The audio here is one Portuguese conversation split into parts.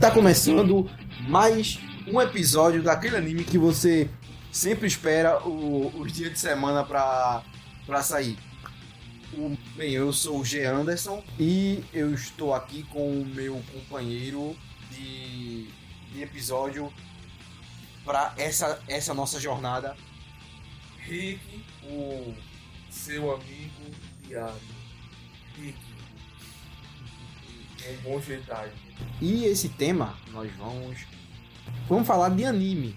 Tá começando mais um episódio daquele anime que você sempre espera os dias de semana pra, pra sair. O- bem, eu sou o G. Anderson e eu estou aqui com o meu companheiro de, de episódio para essa, essa nossa jornada. Rick, o seu amigo diário. Rick. Um bom jeitagem. E esse tema nós vamos vamos falar de anime.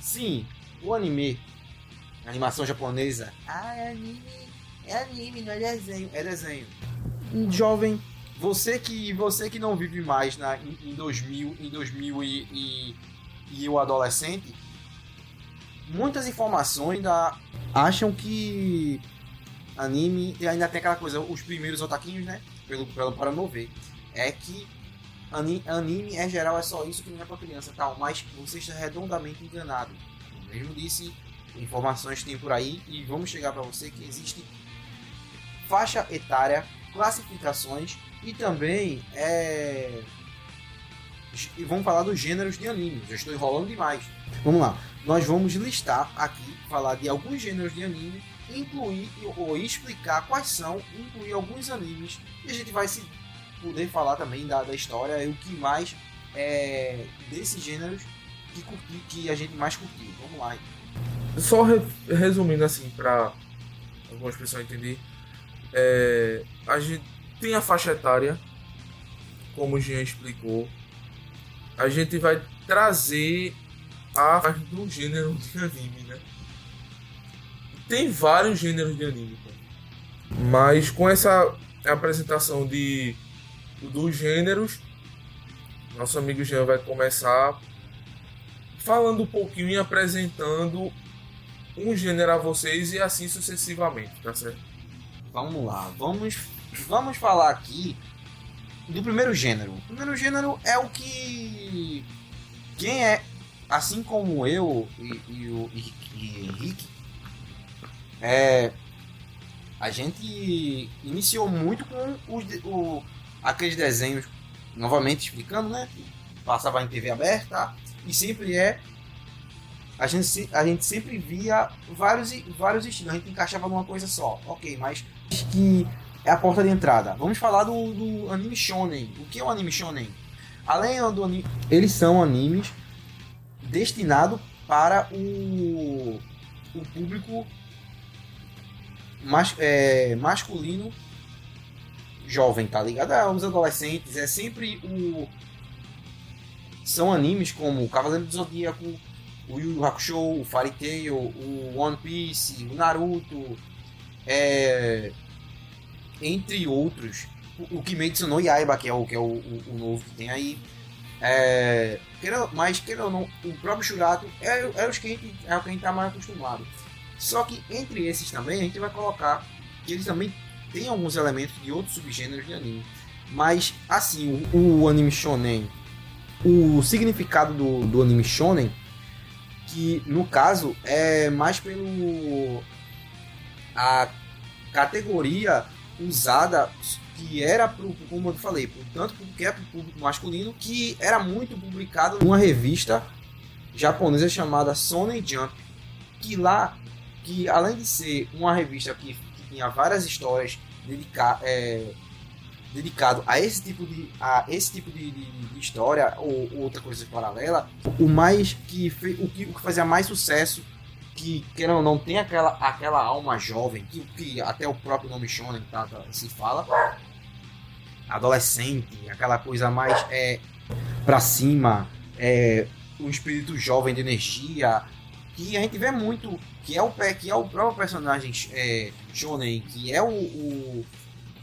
Sim, o anime, a animação japonesa. Ah, é anime, é anime, não é desenho, é desenho. Um jovem, você que você que não vive mais na em, em 2000, em 2000 e, e, e o adolescente, muitas informações ainda acham que anime e ainda tem aquela coisa, os primeiros otaquinhos, né? Pelo, pelo para não ver é que ani- anime é geral, é só isso que não é pra criança tal, mas você está redondamente enganado. Eu mesmo disse, informações tem por aí e vamos chegar para você que existe faixa etária, classificações e também é e vamos falar dos gêneros de anime. Já estou enrolando demais. Vamos lá. Nós vamos listar aqui, falar de alguns gêneros de anime, incluir ou explicar quais são, incluir alguns animes e a gente vai se poder falar também da, da história e o que mais é, desses gêneros que, curti, que a gente mais curtiu. Vamos lá. Só re- resumindo assim, pra algumas pessoas entenderem. É, a gente tem a faixa etária, como o Jean explicou. A gente vai trazer a do gênero de anime? Tem vários gêneros de anime, pô. mas com essa apresentação de dos gêneros, nosso amigo Jean vai começar falando um pouquinho e apresentando um gênero a vocês e assim sucessivamente, tá certo? Vamos lá. Vamos, vamos falar aqui do primeiro gênero. O primeiro gênero é o que quem é, assim como eu e, e o Henrique, é, a gente iniciou muito com os, o, aqueles desenhos, novamente explicando, né? Passava em TV aberta e sempre é. A gente, a gente sempre via vários, vários estilos, a gente encaixava numa coisa só. Ok, mas que é a porta de entrada. Vamos falar do, do anime shonen. O que é o anime shonen? Além do anime, eles são animes destinados para o, o público mas, é, masculino jovem, tá ligado? Ah, os adolescentes, é sempre o são animes como Cavaleiro do Zodíaco, o Yu Yu Hakusho, o Fairy Tail, o One Piece, o Naruto, é, entre outros. O, o Kimetsu no Yaiba, que é o, que é o, o, o novo que tem aí. É, mas, queira ou não, o próprio Shurato é, é, os que a gente, é o que a gente tá mais acostumado. Só que entre esses também, a gente vai colocar que eles também têm alguns elementos de outros subgêneros de anime. Mas, assim, o, o anime shonen, o significado do, do anime shonen, que no caso é mais pelo a categoria usada que era pro, como eu falei, pro, tanto pro, que é pro público masculino, que era muito publicado numa revista japonesa chamada Shonen Jump, que lá, que além de ser uma revista que, que tinha várias histórias dedica, é, dedicado a esse tipo de a esse tipo de, de- de história ou, ou outra coisa paralela, o mais que o que o que fazia mais sucesso que ou não tem aquela aquela alma jovem que, que até o próprio nome shonen tá, tá, se fala adolescente aquela coisa mais é para cima é o espírito jovem de energia que a gente vê muito que é o que é o próprio personagem é, shonen que é o, o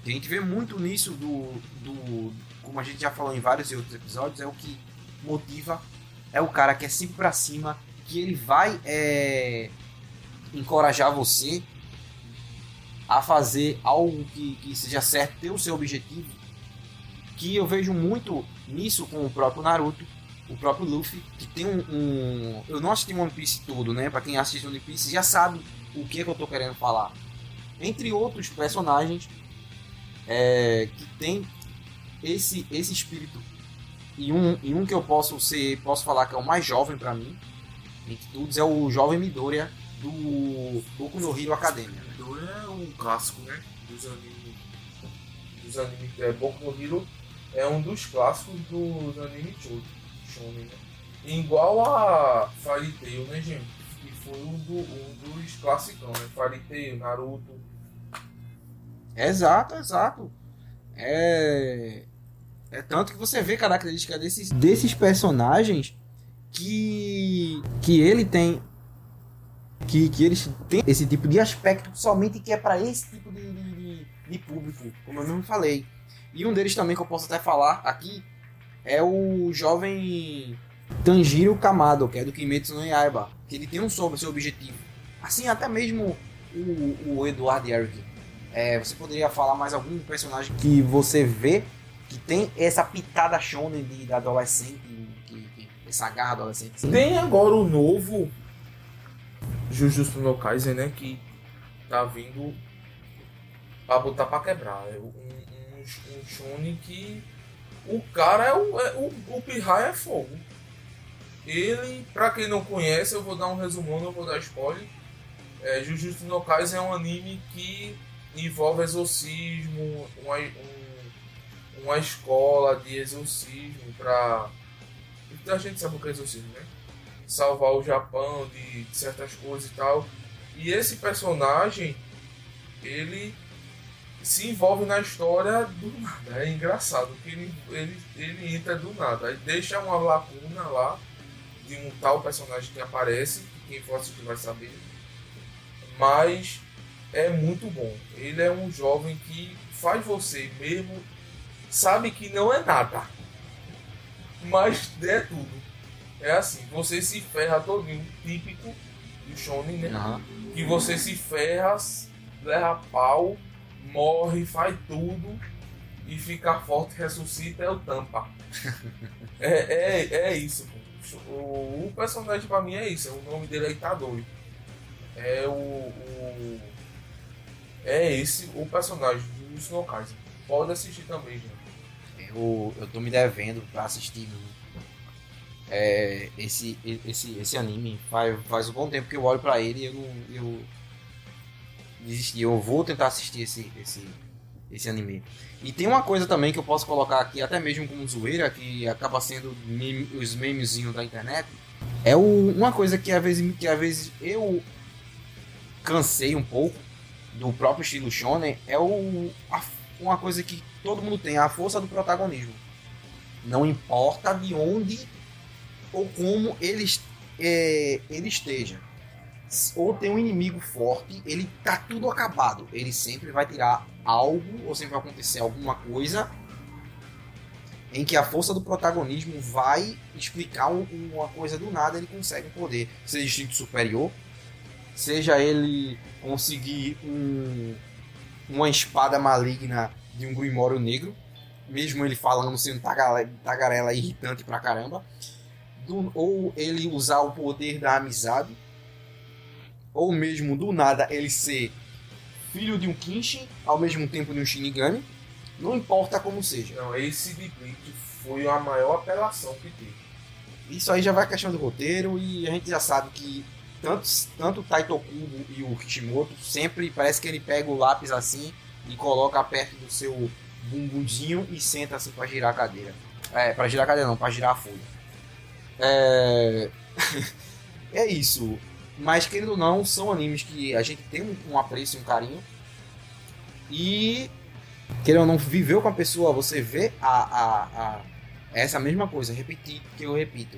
que a gente vê muito nisso do, do como a gente já falou em vários outros episódios é o que motiva é o cara que é sempre pra cima que ele vai é, encorajar você a fazer algo que, que seja certo, ter o seu objetivo. Que eu vejo muito nisso com o próprio Naruto, o próprio Luffy, que tem um. um- eu não assisti One Piece todo, né? Pra quem assiste One Piece já sabe o que, é que eu tô querendo falar. Entre outros personagens é, que tem esse, esse espírito E um, e um que eu posso ser, posso falar que é o mais jovem pra mim, entre todos, é o jovem Midoriya do Boku no Hero Academia. né? Midoriya é um clássico, né? Dos animes. Dos animes. É, Boku no Hero é um dos clássicos dos animes shou- né? Igual a Fairy Tail, né, gente? Que foi um, do, um dos classicão, né? Fairy Tail, Naruto. Exato, exato. É. É tanto que você vê característica desses, desses personagens que. que ele tem. Que, que eles têm esse tipo de aspecto somente que é para esse tipo de, de, de- de público, como eu mesmo falei. E um deles também que eu posso até falar aqui é o jovem Tanjiro Kamado, que é do Kimetsu no Yaiba. Que ele tem um sobre seu objetivo. Assim, até mesmo o, o Eduardo Eric. É, você poderia falar mais algum personagem que você vê que tem essa pitada shonen de, de adolescente, que, que- essa garra adolescente? Sim. Tem agora o novo Jujutsu no Kaisen, né? Que tá vindo pra botar pra quebrar. É um, um, um shonen que o cara é o, é, o, o Pirraia é fogo. Ele, pra quem não conhece, eu vou dar um resumão, não vou dar spoiler. É, Jujutsu no Kaisen é um anime que envolve exorcismo, uma, um- uma escola de exorcismo pra. A gente sabe o que é exorcismo, né? Salvar o Japão de certas coisas e tal. E esse personagem, ele se envolve na história do nada. É engraçado que ele, ele, ele entra do nada. Aí deixa uma lacuna lá de um tal personagem que aparece. que Quem for assistir vai saber. Mas é muito bom. Ele é um jovem que faz você mesmo. Sabe que não é nada. Mas é tudo. É assim, você se ferra todinho, típico do Shonen, né? Aham. que você se ferra, leva pau, morre, faz tudo e fica forte, ressuscita é o tampa. é, é, é isso. O, o personagem pra mim é isso, o nome dele é Itadori. É o, o- É esse o personagem do Snow Kaisen. Pode assistir também, gente. Eu, eu tô me devendo pra assistir é, esse, esse, esse anime. Faz, faz um bom tempo que eu olho pra ele e eu, eu desisti. Eu vou tentar assistir esse, esse, esse anime. E tem uma coisa também que eu posso colocar aqui, até mesmo como zoeira, que acaba sendo meme- os memezinhos da internet. É o, uma coisa que às vezes, que às vezes eu cansei um pouco do próprio estilo shonen é o, a- uma coisa que todo mundo tem, a força do protagonismo. Não importa de onde ou como ele, é, ele esteja. Ou tem um inimigo forte, ele tá tudo acabado. Ele sempre vai tirar algo, ou sempre vai acontecer alguma coisa em que a força do protagonismo vai explicar um- uma coisa do nada, ele consegue um poder. Seja instinto superior, seja ele conseguir um, uma espada maligna de um Grimório negro, mesmo ele falando sendo tagare- tagarela irritante pra caramba, Do- ou ele usar o poder da amizade, ou mesmo do nada ele ser filho de um Kinshin, ao mesmo tempo de um Shinigami, não importa como seja. Não, esse de Bleach foi a maior apelação que teve. Isso aí já vai questão do roteiro e a gente já sabe que tanto, tanto o Taito Kubo e o Kishimoto sempre parece que ele pega o lápis assim e coloca perto do seu bumbumzinho e senta assim pra girar a cadeira. É, pra girar a cadeira não, pra girar a folha. É... é isso. Mas querendo ou não, são animes que a gente tem um, um apreço e um carinho. E querendo ou não, viveu com a pessoa, você vê a, a, a essa mesma coisa, repetir que eu repito.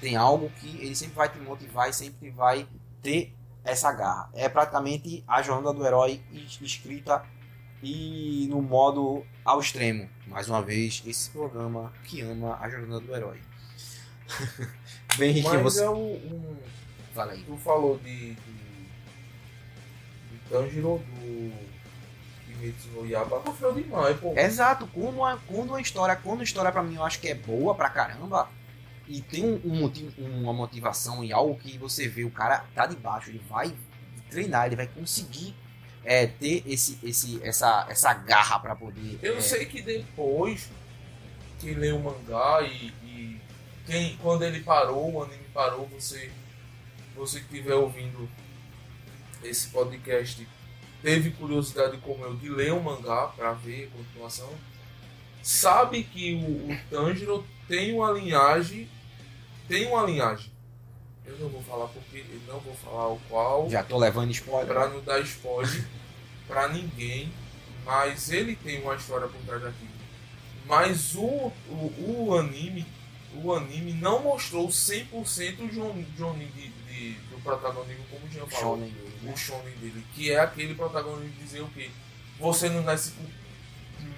Tem algo que ele sempre vai te motivar e sempre vai ter essa garra. É praticamente a jornada do herói es- escrita e no modo ao extremo. Mais uma vez, esse programa que ama a jornada do herói. Bem, Henrique, Mas você. é o, um, Fala aí. Tu falou de. de, de Tanjiro do Kimetsu no Yaba, sofreu demais, pô. Exato, quando uma, quando uma história, quando a história pra mim eu acho que é boa pra caramba e tem um, um motivo, uma motivação e algo que você vê o cara tá de baixo, ele vai treinar, ele vai conseguir é, ter esse, esse, essa, essa garra pra poder. Eu é, sei que depois quem lê o mangá e, e quem, quando ele parou, o anime parou, você, você que estiver ouvindo esse podcast teve curiosidade como eu de ler o mangá para ver a continuação, sabe que o, o Tanjiro tem uma linhagem, tem uma linhagem. Eu não vou falar porque eu não vou falar o qual. Já tô levando spoiler. Pra não dar spoiler pra ninguém. Mas ele tem uma história por trás daquilo. Mas o, o, o anime. O anime não mostrou 100% o Johnny, Johnny de, de, do protagonismo, como o Jean falou. Shonen dele, né? O shonen dele. Que é aquele protagonista dizer o quê? Você não nasce com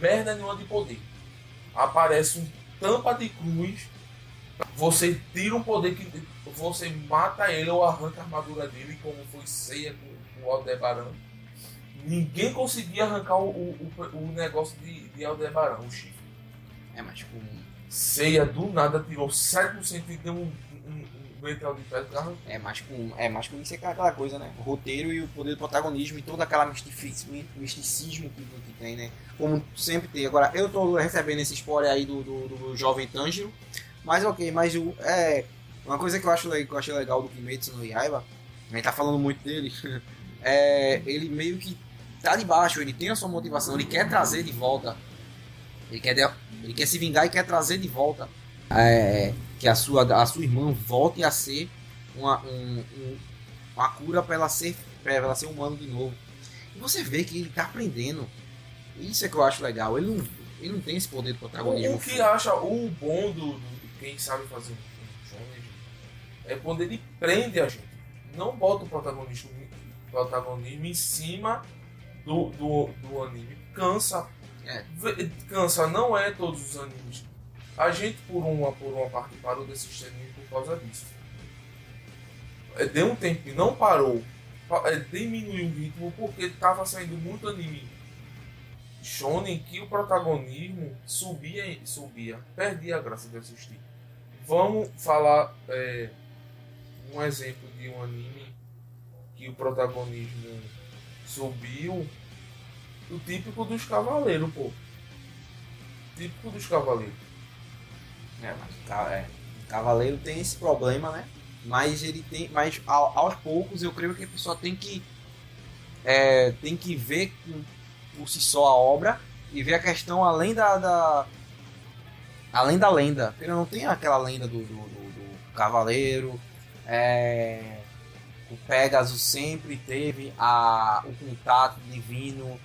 merda nenhuma de poder. Aparece um tampa de cruz. Você tira um poder que você mata ele ou arranca a armadura dele, como foi ceia com, com o Aldebaran. Ninguém conseguia arrancar o, o, o- o negócio de, de Aldebaran, o chifre. É, mas tipo. Ceia do nada tirou 7% e deu um, um, um de pedra. cara. É mais com, é mais com isso é aquela coisa, né? O roteiro e o poder do protagonismo e toda aquela misticismo que, que tem, né? Como sempre tem. Agora, eu tô recebendo esse spoiler aí do, do, do jovem Tanjiro, mas ok, mas o, é, uma coisa que eu, acho, que eu achei legal do Kimetsu no Yaiba, a gente tá falando muito dele, é ele meio que tá de baixo, ele tem a sua motivação, ele quer trazer de volta, ele quer, de- ele quer se vingar e quer trazer de volta é, que a sua, a sua irmã volte a ser uma, um- um- uma cura para ela ser para ela ser humano de novo. E você vê que ele tá aprendendo. Isso é que eu acho legal. Ele não, ele não tem esse poder de protagonismo. O, que acha o bom do, do- quem sabe fazer é quando ele prende a gente. Não bota o protagonismo, protagonismo em cima do, do, do anime. Cansa. É. Cansa, não é todos os animes. A gente, por uma, por uma parte, parou desse anime por causa disso. É, Deu um tempo e não parou. Pa- é, Diminuiu o ritmo porque tava saindo muito anime shonen que o protagonismo subia, subia, perdia a graça de assistir. Vamos falar é, um exemplo de um anime que o protagonismo subiu, o típico dos cavaleiros, pô. Típico dos cavaleiros. É, mas é, Cavaleiro tem esse problema, né? Mas ele tem. Mas ao- aos poucos eu creio que a pessoa tem que. é, tem que ver com- por si só a obra e ver a questão além da. da- além da lenda. Porque não tem aquela lenda do, do, do- do Cavaleiro. é, o Pegasus sempre teve a, o contato divino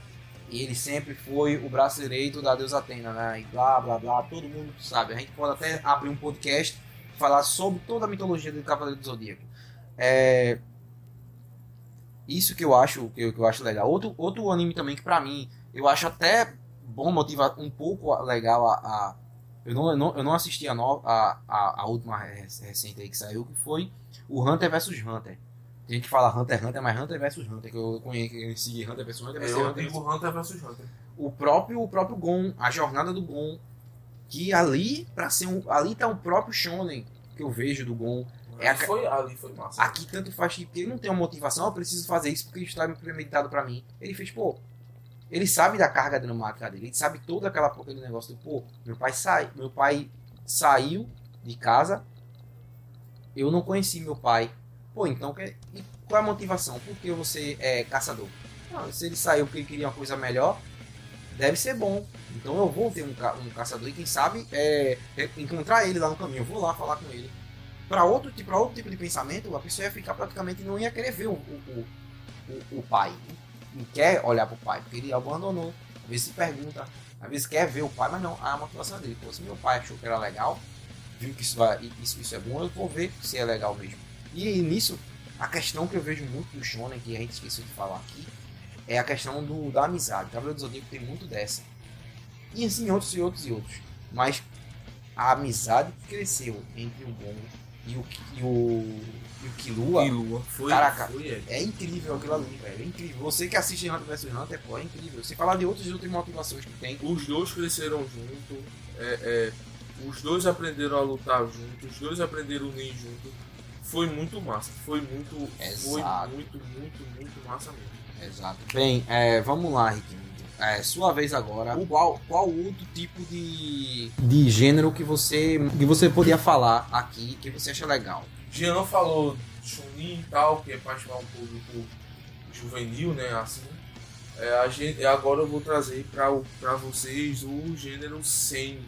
e ele sempre foi o braço direito da deusa Atena, né? E blá blá blá, todo mundo sabe. A gente pode até abrir um podcast e falar sobre toda a mitologia do Cavaleiro do Zodíaco. É... Isso que eu acho que eu, que eu acho legal. Outro, outro anime também que pra mim eu acho até bom motivar um pouco legal a. a- eu, não, eu, não, eu não assisti a, a, a, a última re- recente aí que saiu, que foi o Hunter vs Hunter. Tem gente que fala Hunter x Hunter, mas Hunter vs Hunter, que eu conheci Hunter vs Hunter, vai ser Eu Hunter digo Hunter vs Hunter. o próprio o próprio Gon, a jornada do Gon, que ali para ser um, ali tá o próprio shonen que eu vejo do Gon. É ali, a- foi, ali foi massa. Aqui tanto faz que ele não tem uma motivação, eu preciso fazer isso porque está premeditado para mim. Ele fez, pô, ele sabe da carga dramática dele, ele sabe todo aquela aquele negócio do, pô, meu pai sai, meu pai saiu de casa, eu não conheci meu pai. Pô, então que- qual é a motivação? Por que você é caçador? Ah, se ele saiu porque ele queria uma coisa melhor, deve ser bom. Então eu vou ter um, ca- um caçador e quem sabe é, é, encontrar ele lá no caminho. Eu vou lá falar com ele. Para outro, tipo- outro tipo de pensamento, a pessoa ia ficar praticamente não ia querer ver o, o, o, o pai. Não quer olhar pro pai, porque ele abandonou. Às vezes se pergunta, às vezes quer ver o pai, mas não, a motivação dele. Pô, se meu pai achou que era legal, viu que isso, vai, isso, isso é bom, eu vou ver se é legal mesmo. E nisso, a questão que eu vejo muito no Shonen, que a gente esqueceu de falar aqui, é a questão do, da amizade. O Cavaleiro do Zodíaco tem muito dessa. E assim, outros e outros e outros. Mas a amizade que cresceu entre o Gon e o, e o, e o Killua E Lua. Foi, Caraca. foi ele. é incrível aquilo ali, velho. É incrível. Você que assiste Hunter vs Hunter, pô, é incrível. Você falar de outras e outras motivações que tem. Os dois cresceram junto. é, é, os dois aprenderam a lutar junto. Os dois aprenderam a unir junto. Foi muito massa. Foi muito. Foi Exato. muito, muito, muito massa mesmo. Exato. Bem, é, vamos lá, Riquinho. é sua vez agora. Qual, qual outro tipo de, de gênero que você, que você podia falar aqui que você acha legal? Jean falou Chunin e tal, que é para chamar um público juvenil, né? Assim. É, a gente, agora eu vou trazer para vocês o gênero Sen,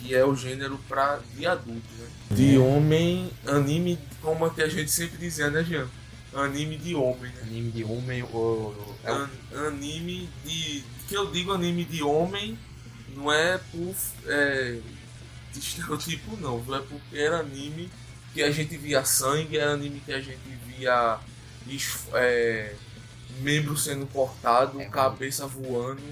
que é o gênero pra, de adulto, né? De homem, anime, como que a gente sempre dizia, né, Jean? Anime de homem, né? Anime de homem ou. É An, anime de. Que eu digo anime de homem não é por é, de estereotipo não, não é porque era anime que a gente via sangue, era anime que a gente via é, membro sendo cortado, é, cabeça voando.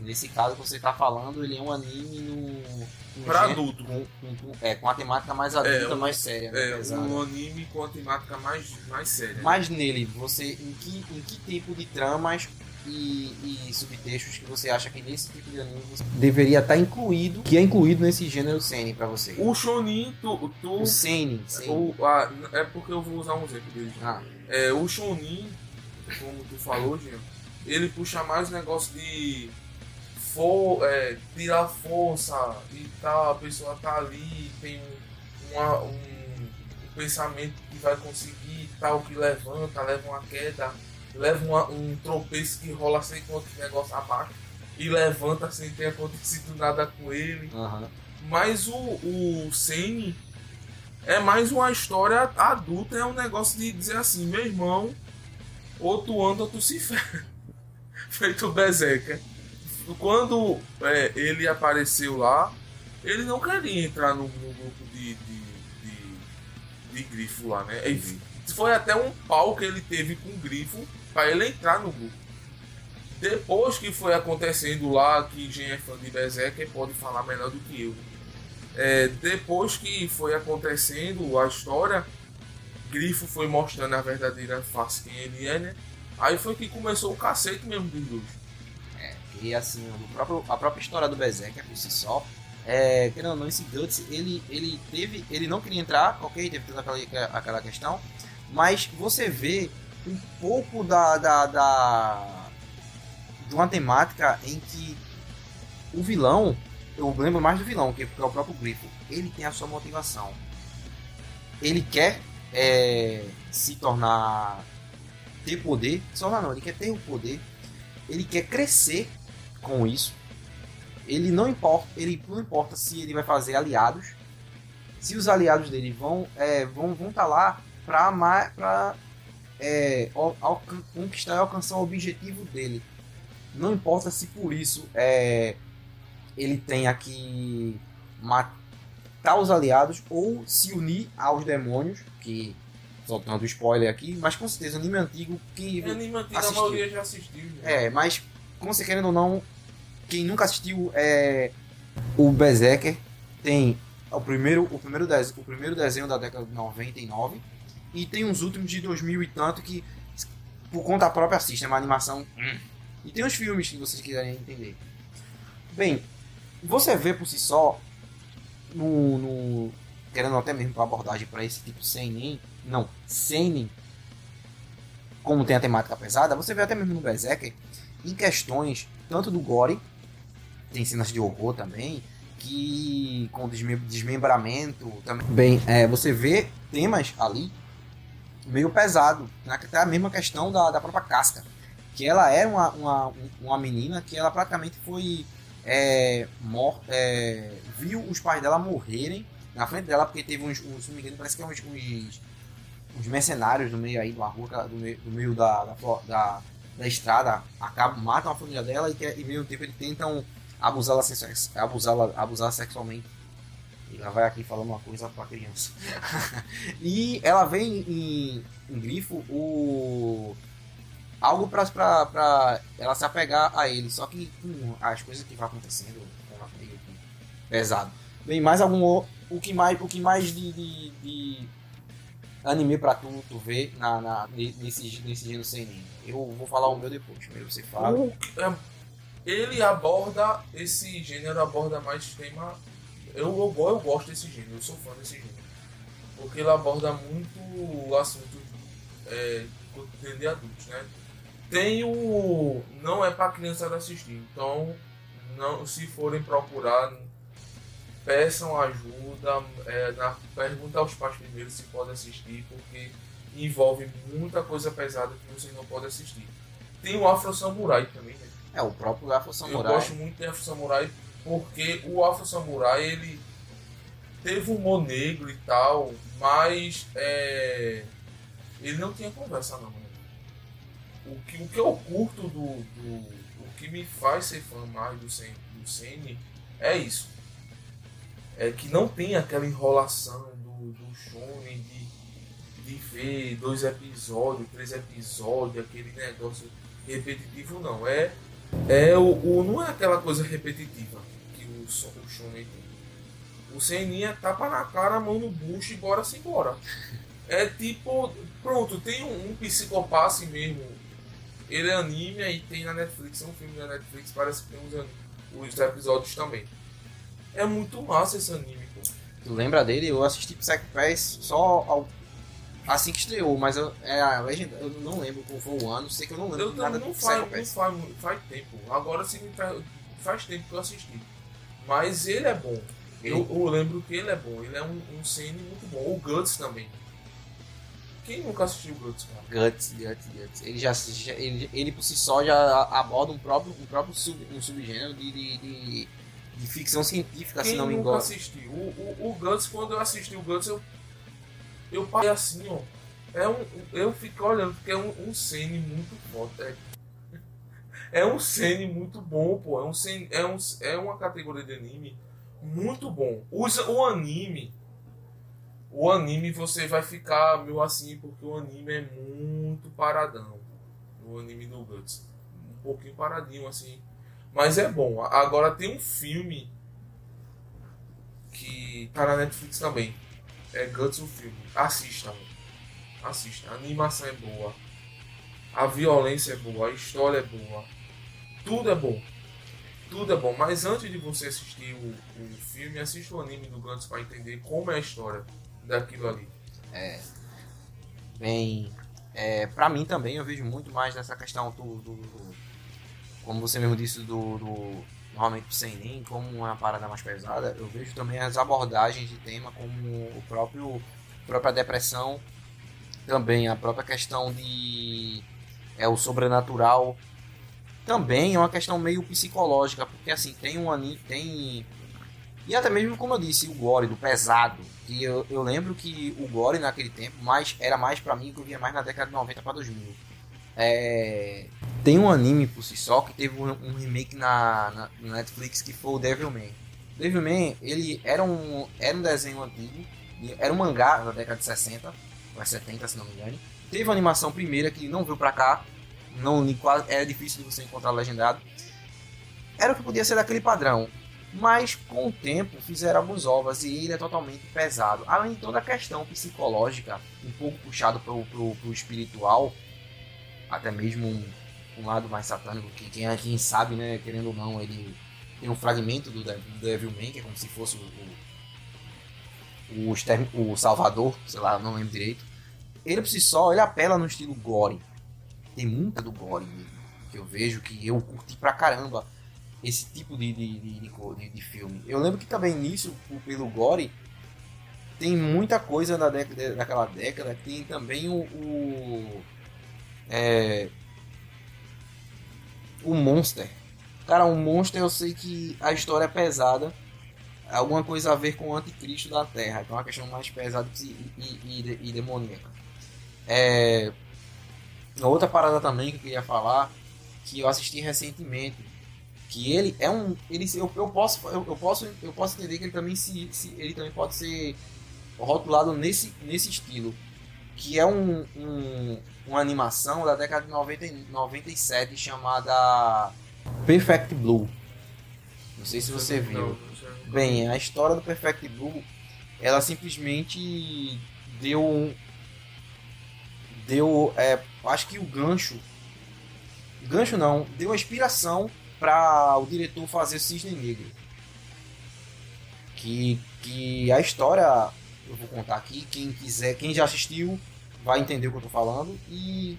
Nesse caso que você está falando, ele é um anime no. Pra adulto. Com, com, é, com a temática mais adulta, é, mais séria. Né, é, pesada. um anime com a temática mais, mais séria. Mas nele, você. Em que, em que tipo de tramas e, e, subtextos que você acha que nesse tipo de anime deveria estar tá incluído, que é incluído nesse gênero seinen para você? O shonen, tu, tu o seinen, o, a, é porque eu vou usar um exemplo dele. Ah. É, o shonen, como tu falou, Jean, ele puxa mais negócio de for, é, tirar força e tal, a pessoa tá ali, tem uma, um, um pensamento que vai conseguir tal, que levanta, leva uma queda leva uma, um tropeço que rola sem que outro negócio abaixo e levanta sem ter acontecido nada com ele. Uhum. Mas o, o Sene é mais uma história adulta, é um negócio de dizer assim, meu irmão, ou tu anda ou tu se ferra. Feito o Berserker. Quando é, ele apareceu lá, ele não queria entrar no, no grupo de, de, de, de, grifo lá, né? Foi até um pau que ele teve com o grifo para ele entrar no grupo. Depois que foi acontecendo lá, que quem é fã de Berserker pode falar melhor do que eu. É, depois que foi acontecendo a história, Grifo foi mostrando a verdadeira face quem ele é, né? Aí foi que começou o cacete mesmo dos dois. É, e assim, próprio, a própria história do Berserker por si só, é, querendo ou não, esse Guts, ele, ele teve, ele não queria entrar, ok, teve toda aquela, aquela questão, mas você vê um pouco da, da, da de uma temática em que o vilão, eu lembro mais do vilão, que é o próprio Grifo, ele tem a sua motivação. Ele quer é, se tornar ter poder, tornar não, ele quer ter o poder, ele quer crescer com isso. Ele não importa, ele não importa se ele vai fazer aliados, se os aliados dele vão é, vão vão estar tá lá para é, conquistar e alcançar o objetivo dele. Não importa se por isso é, ele tenha que matar os aliados ou se unir aos demônios, que soltando spoiler aqui, mas com certeza anime antigo que é anime antigo assistiu. a maioria já assistiu. Já. É, mas como você querendo ou não, quem nunca assistiu é o Berserker tem o primeiro o primeiro desenho, o primeiro desenho da década de 99 e tem uns últimos de 2000 e tanto que, por conta própria, assistem. É uma animação. Hum. E tem os filmes que vocês quiserem entender. Bem, você vê por si só, no, no querendo até mesmo para abordagem para esse tipo seinen, não, seinen, como tem a temática pesada, você vê até mesmo no Berserker, em questões tanto do gore, tem cenas de horror também, que com desmembramento também. Bem, é, você vê temas ali meio pesado. Né? Até a mesma questão da, da própria casca. Que ela era uma, uma, uma menina que ela praticamente foi. É, mor é, viu os pais dela morrerem na frente dela, porque teve uns, uns se não me engano, parece que é uns, uns, uns mercenários no meio aí, rua, do meio, do meio da, da, da, da, estrada, acabam, matam a família dela e, que, e meio tempo eles tentam abusá-la abusá-la abusar sexualmente ela vai aqui falando uma coisa pra criança. e ela vem em, em grifo o. Algo pra, pra, pra ela se apegar a ele. Só que com as coisas que vai acontecendo, ela pesado. Bem, mais algum. O que mais, o que mais de, de, de anime pra tu, tu ver na, na, nesse, nesse gênero sem Eu vou falar o meu depois. Primeiro você fala. O, é, ele aborda. Esse gênero aborda mais tema eu, eu, eu gosto desse gênero, eu sou fã desse gênero. Porque ele aborda muito o assunto é, de adultos, né? Tem o. Não é pra criança assistir. Então, não, se forem procurar, peçam ajuda. É, na, pergunta aos pais primeiro se pode assistir, porque envolve muita coisa pesada que vocês não podem assistir. Tem o Afro Samurai também, né? É, o próprio Afro Samurai. Eu gosto muito de Afro Samurai porque o Afro Samurai ele teve humor negro e tal, mas é, ele não tinha conversa não. Né? O que, o que eu curto do, do o que me faz ser fã mais do Sen, do Sene é isso. É que não tem aquela enrolação do, do Shonen de, de ver dois episódios, três episódios, aquele negócio repetitivo não. É, é o, o não é aquela coisa repetitiva que o, o Shonen tem. O Seninha tapa na cara, mão no bucho e bora-se embora. É tipo, pronto, tem um, um psicopata assim mesmo. Ele é anime e tem na Netflix, é um filme da Netflix, parece que tem os, os episódios também. É muito massa esse anime, pô. Tu lembra dele? Eu assisti Psycho Pass só ao, assim que estreou, mas eu, é a legenda, eu não lembro qual foi o ano, sei que eu não lembro Eu nada não faz, não faz, faz tempo. Agora sim faz tempo que eu assisti. Mas ele é bom. Eu, eu lembro que ele é bom. Ele é um, um CN muito bom. O Guts também. Quem nunca assistiu Guts, cara? Guts, Guts, Guts. Ele já, já- ele, ele por si só já aborda um próprio, um próprio sub, um subgênero de, de, de, de ficção científica, se Quem não me nunca engano. assistiu? O, o, o Guts, quando eu assisti o Guts, eu, eu parei assim, ó. É um, eu fico olhando, porque é um, um CN muito forte. É, é um CN muito bom, pô. É, um CN, é, um, é uma categoria de anime muito bom. Usa o anime. O anime você vai ficar meio assim, porque o anime é muito paradão. O anime do Guts. Um pouquinho paradinho assim. Mas é bom. Agora tem um filme que tá na Netflix também. É Guts o filme. Assista. Assista. A animação é boa. A violência é boa. A história é boa. Tudo é bom. Tudo é bom. Mas antes de você assistir o, o filme, assista o anime do Guts para entender como é a história daquilo ali. Bem, é, pra mim também eu vejo muito mais dessa questão do, do- do- como você mesmo disse, do, do normalmente do seinen, como uma parada mais pesada, eu vejo também as abordagens de tema como o próprio própria depressão, também a própria questão de é o sobrenatural, também é uma questão meio psicológica, porque assim, tem um anime, tem e até mesmo como eu disse, o gore do pesado, e eu, eu lembro que o gore naquele tempo mais, era mais pra mim que eu via mais na década de 90 pra 2000. É, tem um anime por si só que teve um, remake na, na, Netflix que foi o Devilman. Devilman, ele era um, era um desenho antigo, era um mangá da década de 60, ou é 70 se não me engano. Teve uma animação primeira que não veio pra cá, não era difícil de você encontrar legendado. Era o que podia ser daquele padrão, mas com o tempo fizeram algumas ovas e ele é totalmente pesado. Além de toda a questão psicológica, um pouco puxado pro, pro, pro espiritual, até mesmo um, lado mais satânico, que quem, quem sabe, né, querendo ou não, ele tem um fragmento do, Dev- do Devilman, que é como se fosse o, o, o, o Salvador, sei lá, não lembro direito. Ele por si só, ele apela no estilo gore. Tem muita do gore que eu vejo que eu curti pra caramba esse tipo de, de, de, de de- filme. Eu lembro que também nisso, pelo gore, tem muita coisa da década, daquela década. Tem também o. o é, o Monster. Cara, o Monster eu sei que a história é pesada. Alguma coisa a ver com o anticristo da Terra. Que é uma questão mais pesada e, e, e, e demoníaca. É, outra parada também que eu queria falar. Que eu assisti recentemente que ele é um ele eu, eu posso eu, eu posso eu posso entender que ele também se, se ele também pode ser rotulado nesse nesse estilo que é um, um uma animação da década de 90, e 97 chamada Perfect Blue não sei se você viu. Bem, a história do Perfect Blue, ela simplesmente deu um- deu, é, acho que o gancho, gancho não, deu a inspiração para o diretor fazer Cisne Negro. Que, que a história, eu vou contar aqui, quem quiser, quem já assistiu vai entender o que eu tô falando e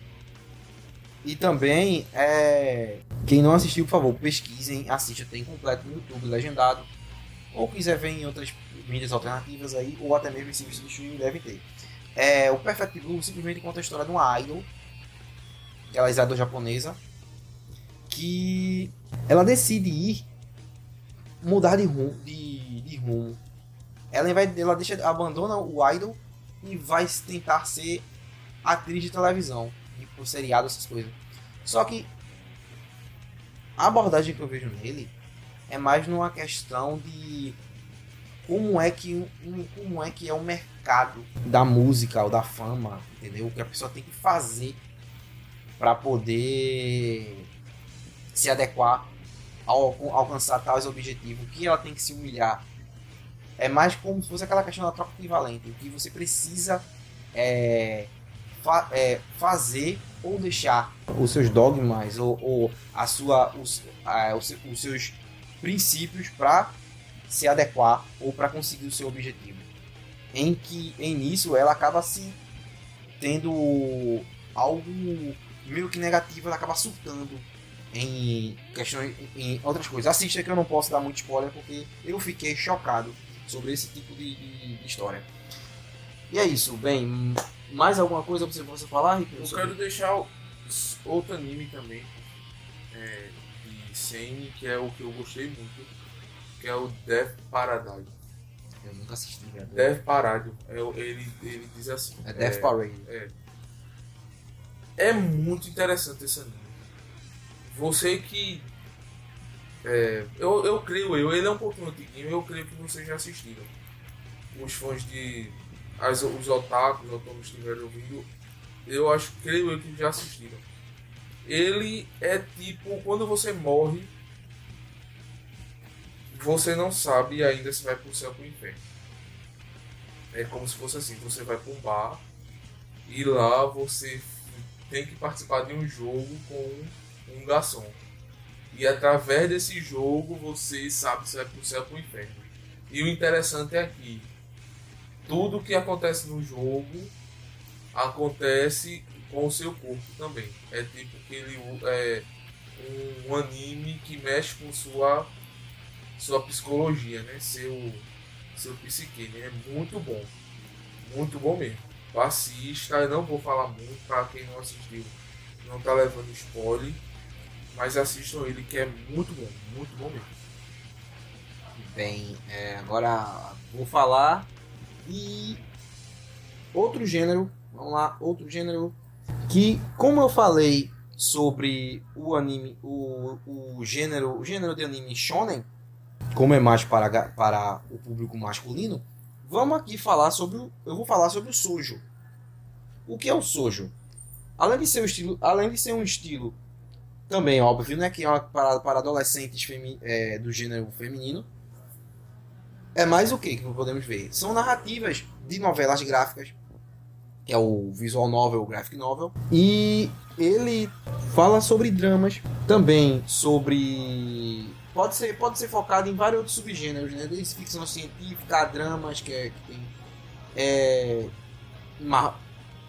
E também, é, quem não assistiu, por favor, pesquisem, assista, tem completo no YouTube, legendado. Ou quiser ver em outras mídias alternativas aí, ou até mesmo em serviço de streaming, deve ter. É, o Perfect Blue simplesmente conta a história de uma idol, ela é idol japonesa, que ela decide ir mudar de rumo, de, de rumo. Ela, vai, ela deixa, abandona o idol e vai tentar ser atriz de televisão, e por seriado, essas coisas. Só que a abordagem que eu vejo nele é mais numa questão de como é que um, como é que é o mercado da música ou da fama, entendeu? O que a pessoa tem que fazer para poder se adequar ao alcançar tais objetivos, que ela tem que se humilhar. É mais como se fosse aquela questão da troca equivalente, o que você precisa é, fa é, fazer ou deixar os seus dogmas ou, ou a sua, os, os, os seus princípios para se adequar ou para conseguir o seu objetivo. Em que em nisso ela acaba se tendo algo meio que negativo, ela acaba surtando em questões em outras coisas. Assista que eu não posso dar muito spoiler porque eu fiquei chocado sobre esse tipo de, de, de história. E é isso, bem, mais alguma coisa você possa falar, Rick? Eu quero deixar outro anime também é, de Sane, que é o que eu gostei muito, que é o Death Paradise. Eu nunca assisti, velho. Death Paradise. É, ele, ele diz assim. É Death é, Parade. É. É muito interessante esse anime. Você que. É, eu, eu creio, eu, ele é um pouquinho antiguinho, eu creio que vocês já assistiram. Os fãs de. As, os otakus, os otakus estiverem ouvindo, eu acho, creio eu que já assistiram. Ele é tipo, quando você morre, você não sabe ainda se vai pro céu ou pro inferno. É como se fosse assim, você vai um bar e lá você tem que participar de um jogo com um garçom. E através desse jogo você sabe se vai pro céu ou pro inferno. E o interessante é que tudo que acontece no jogo acontece com o seu corpo também. É tipo que ele é um anime que mexe com sua sua psicologia, né? Seu seu psique, né? É muito bom. Muito bom mesmo. Assista, eu não vou falar muito para quem não assistiu, não tá levando spoiler mas assistam ele que é muito bom, muito bom mesmo. Bem, é, agora vou falar e outro gênero, vamos lá, outro gênero que, como eu falei sobre o anime, o, o gênero, o gênero de anime shonen, como é mais para, para o público masculino, vamos aqui falar sobre o, eu vou falar sobre o sojo. O que é o sojo? Além de ser um estilo, além de ser um estilo também, óbvio, né? Que é uma parada para adolescentes femi é, do gênero feminino. É mais o que que podemos ver? São narrativas de novelas gráficas, que é o visual novel, o graphic novel. E ele fala sobre dramas, também sobre pode ser pode ser focado em vários outros subgêneros, né? Desde ficção científica, dramas que, é, que tem é,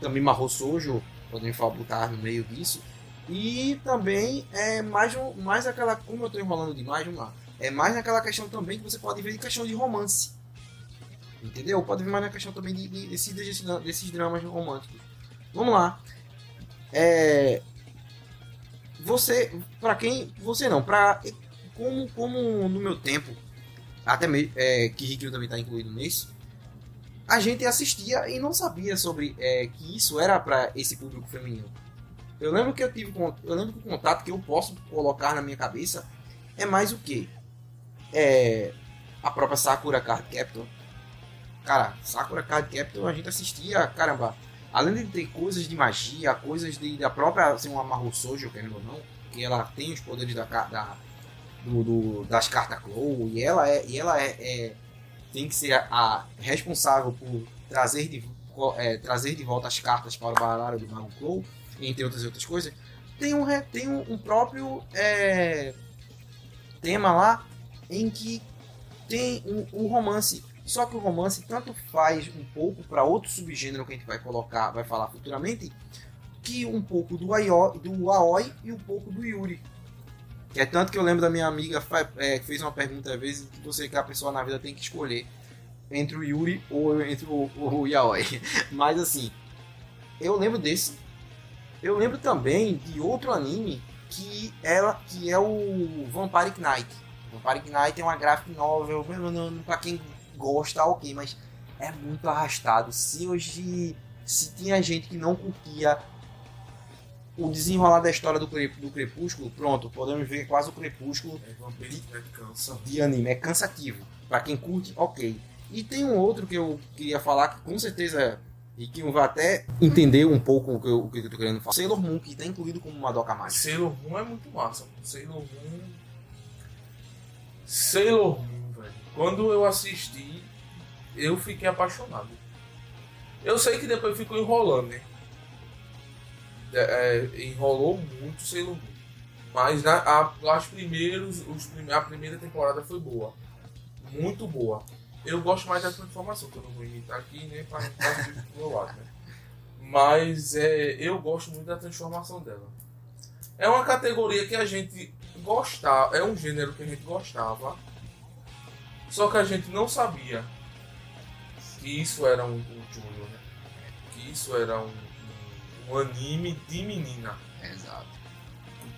também Marro Sojo, podemos botar no meio disso. E também é mais, mais aquela. Como eu estou enrolando demais, vamos lá. É mais naquela questão também que você pode ver de questão de romance. Entendeu? Pode ver mais na questão também de, de, desses, desses, dramas românticos. Vamos lá. É, você, para quem, você não, para como, como no meu tempo, até mesmo é, que Riquinho também está incluído nisso, a gente assistia e não sabia sobre é, que isso era para esse público feminino. Eu lembro que eu tive eu lembro que o contato que eu posso colocar na minha cabeça é mais o que é a própria Sakura Card Captor. Cara, Sakura Card Captor a gente assistia, caramba, além de ter coisas de magia, coisas de, da própria assim, uma Mahou Sojo, querendo ou não, que ela tem os poderes da, da do, do, das cartas Claw e ela é e ela é, é tem que ser a, a responsável por trazer de é, trazer de volta as cartas para o baralho do Mago Claw entre outras outras coisas, tem um, tem um, um próprio é, tema lá em que tem um, um, romance. Só que o romance tanto faz um pouco para outro subgênero que a gente vai colocar, vai falar futuramente, que um pouco do, Aoi, do Aoi e um pouco do Yuri. Que é tanto que eu lembro da minha amiga é, que fez uma pergunta às vezes que você que a pessoa na vida tem que escolher entre o Yuri ou entre o, o, o Yaoi. Mas assim, eu lembro desse. Eu lembro também de outro anime que ela que é o Vampire Knight. Vampire Knight é uma graphic novel, para quem gosta, ok, mas é muito arrastado. Se hoje se tinha gente que não curtia o desenrolar da história do, do Crepúsculo, pronto, podemos ver quase o Crepúsculo é, de, cansa. de anime. É cansativo. Para quem curte, ok. E tem um outro que eu queria falar que com certeza e que vai até entender um pouco o que eu, o que eu tô querendo falar. Sailor Moon, que está incluído como uma doca mágica. Sailor Moon é muito massa. Sailor Moon. Sailor Moon, velho. Quando eu assisti, eu fiquei apaixonado. Eu sei que depois ficou enrolando, né? É, é, enrolou muito Sailor Moon. Mas na, a, as primeiros, os, a primeira temporada foi boa. Muito boa. Eu gosto mais da transformação, que eu não vou imitar aqui, nem para ficar do meu lado, né? Mas é, eu gosto muito da transformação dela. É uma categoria que a gente gostava, é um gênero que a gente gostava, só que a gente não sabia que isso era um, um Junior, né? Que isso era um, um, um anime de menina. Exato.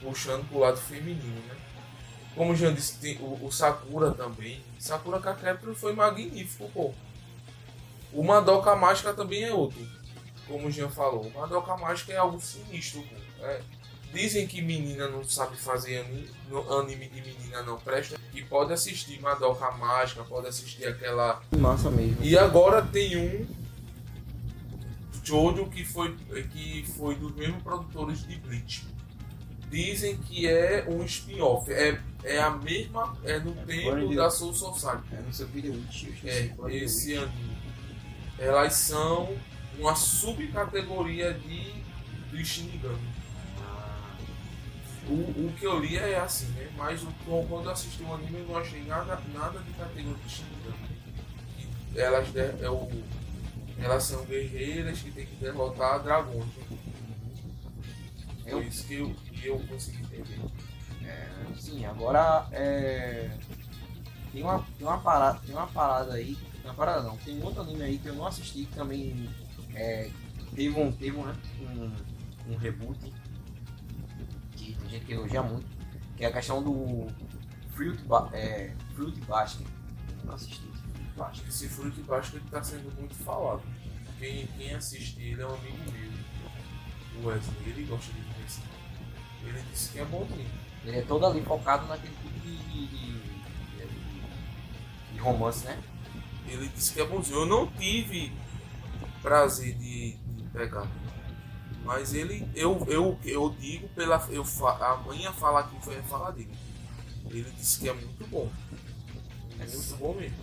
Puxando pro lado feminino, né? Como já disse, tem o, o Sakura também. Sakura Cacapro foi magnífico, pô. O Madoka Mágica também é outro. Como o Jean falou. O Madoka Mágica é algo sinistro, pô. É. Dizem que menina não sabe fazer anime, anime de menina não presta. E pode assistir Madoka Mágica, pode assistir aquela. Massa mesmo. E agora tem um Jojo que foi, que foi dos mesmos produtores de Bleach dizem que é um spin-off. É, é a mesma. É no é tempo da Soul Society. É no seu vídeo É, esse anime. Elas são uma subcategoria de do Shinigami. Ah. O, o que eu li é assim, né? Mas quando eu assisti o anime eu não achei nada, nada de categoria de Shinigami. elas, é o, elas são guerreiras que tem que derrotar dragões. Né? É isso que eu, que eu consegui entender. É, sim, agora é, tem, uma, tem, uma parada, tem uma parada aí. Uma parada não, tem um outro anime aí que eu não assisti que também é, teve, um, teve um, um, um reboot que tem gente que elogia muito, que é a questão do Fruit, ba é, Fruit Basket. Eu não assisti Fruit Basket. Esse Fruit Basket está sendo muito falado. Quem, quem assiste ele é um amigo meu. O Wesley, ele gosta de ele disse que é bonzinho. Ele é todo ali focado naquele tipo de, de, de, de romance, né? Ele disse que é bonzinho. Eu não tive prazer de, pegar. Mas ele, eu, eu, eu digo pela. Eu, a manhã fala que foi falar dele. Ele disse que é muito bom. É muito bom mesmo.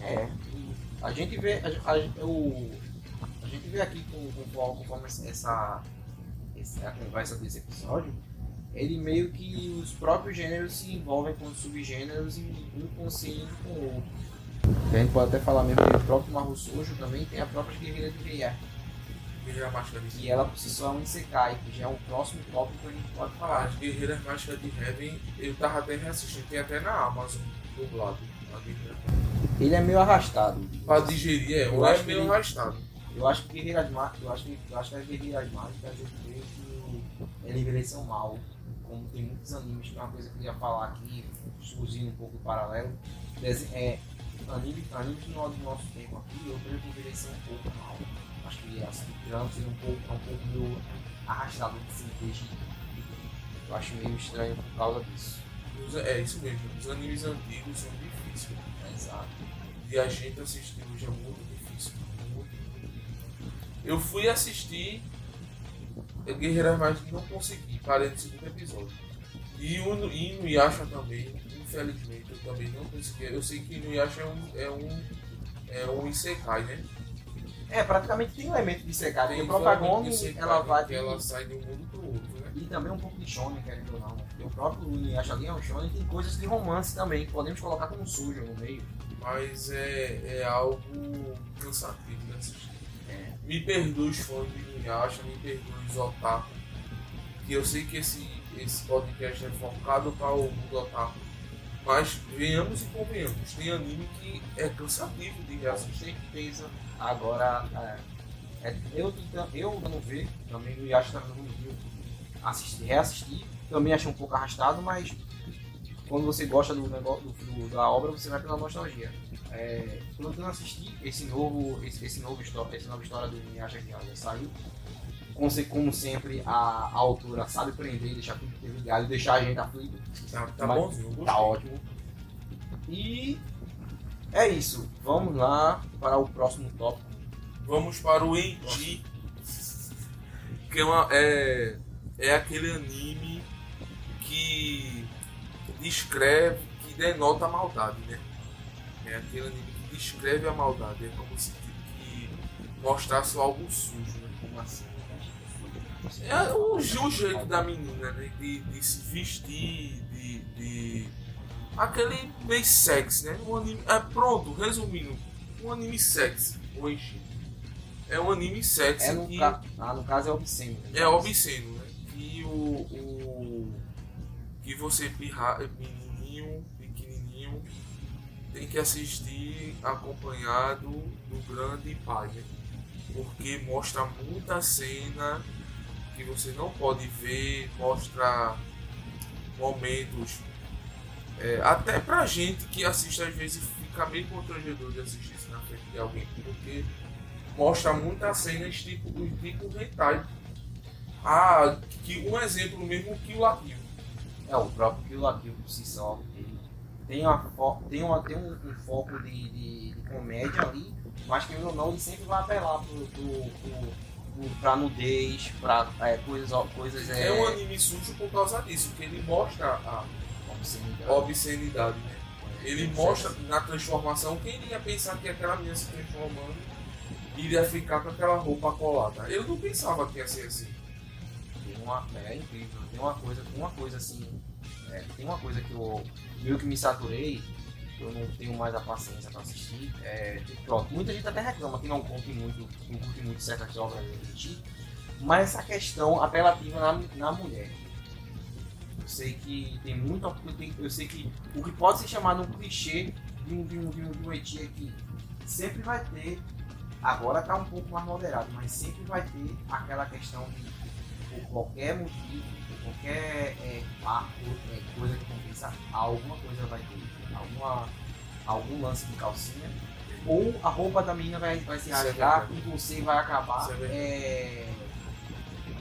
É. A gente vê. A, a, eu, a gente vê aqui com, com, conforme essa a conversa desse episódio, ele meio que os próprios gêneros se envolvem com os subgêneros e um consciente com o outro. A gente pode até falar mesmo que o próprio Marro Sujo também tem a própria Guerreira de Reia. Guerreira Mágica de E ela por si só é um Isekai, que já é um próximo tópico que a gente pode falar. As Guerreiras Mágicas de Heaven, eu tava até reassistindo, tem até na Amazon, dublado. Ele é meio arrastado. Pra digerir, é, eu acho meio ele... arrastado. Eu acho que Guerreiras Mágicas, eu acho que, eu acho que as Guerreiras Mágicas eu creio que ela envelheceu mal. Como tem muitos animes, que é uma coisa que eu queria falar aqui, surgindo um pouco paralelo. É, anime, animes do nosso tempo aqui, eu creio que envelheceu um pouco mal. Acho que assim, tirando ser um pouco, é um pouco meio arrastado assim, desde eu acho meio estranho por causa disso. É isso mesmo, os animes antigos são difíceis. Exato. E a gente assistir hoje é muito eu fui assistir Guerreiras Mágicas e não consegui, parei no segundo episódio. E o Inuyasha também, infelizmente, eu também não consegui. Eu sei que Inuyasha é um, é um, é um Isekai, né? É, praticamente tem um elemento de Isekai, porque o protagonista ela vai. De... Ela sai de um mundo pro outro, né? E também um pouco de Shonen, querendo ou não. O próprio Inuyasha ali é um Shonen tem coisas de romance também, que podemos colocar como sujo no meio. Mas é, é algo cansativo de assistir. Me perdoe os fãs de Inuyasha, me perdoe os otaku. Que eu sei que esse, esse podcast é focado para o mundo otaku. Mas venhamos e convenhamos, tem anime que é cansativo de Com reassistir. certeza. Agora, é, é, eu, eu não ver, também o Yasha também não viu. Assistir, reassistir, também achei um pouco arrastado, mas quando você gosta do negócio do, do- da obra, você vai pela nostalgia. É, quando eu assisti esse novo, esse, esse novo história, essa nova história do Inuyasha que já saiu, como, se- como sempre, a, a autora sabe prender, deixar tudo ligado e deixar a gente aflito. Tá, tá Mas gostei. Tá ótimo. E é isso. Vamos lá para o próximo tópico. Vamos para o Enji, que é, uma- é, é aquele anime que descreve, que denota a maldade, né? É aquele anime que descreve a maldade, é como se que mostrasse algo sujo, né? Como assim? É o, o jeito da menina, né? De, de se vestir, de, de. Aquele meio sexy, né? Um anime. É pronto, resumindo, um anime sexy, Enji. É um anime sexy É no, que ca... ah, no caso é obsceno. né? é obsceno, né? Que o. o que você pirra, menininho, pequenininho, tem que assistir acompanhado do grande pai? Porque mostra muita cena que você não pode ver, mostra momentos. é, até pra gente que assiste às vezes fica meio constrangedor de assistir isso na frente de alguém, porque mostra muitas cenas tipo, tipo hentai. Ah, que um exemplo mesmo que o Latinho. É, o próprio Kill la Kill por si só. Tem, uma fo... tem, uma... tem um, um foco de, de, de comédia ali, mas que ou não, ele sempre vai apelar pro, pro, pro, pro, pra nudez, pra é, coisas, coisas é, É um anime sujo por causa disso, que ele mostra a obscenidade. obscenidade, né? Ele mostra na transformação, quem iria pensar que aquela menina se transformando iria ficar com aquela roupa colada? Eu não pensava que ia ser assim. Tem uma, é incrível. Tem uma coisa, uma coisa assim. é, tem uma coisa que eu meio que me saturei, que eu não tenho mais a paciência pra assistir. É, que, pronto, muita gente até reclama que não curte muito, não curte muito certas obras de assistir, mas essa questão apelativa na, na mulher. Eu sei que tem muito. Eu, eu sei que o que pode ser chamado um clichê de um, de um, de um, de um eti aqui sempre vai ter. Agora tá um pouco mais moderado, mas sempre vai ter aquela questão de por qualquer motivo, qualquer é, arco, é, coisa que aconteça, alguma coisa vai ter. Alguma, algum lance de calcinha. Ou a roupa da menina vai, vai se é rasgar e você vai acabar é é,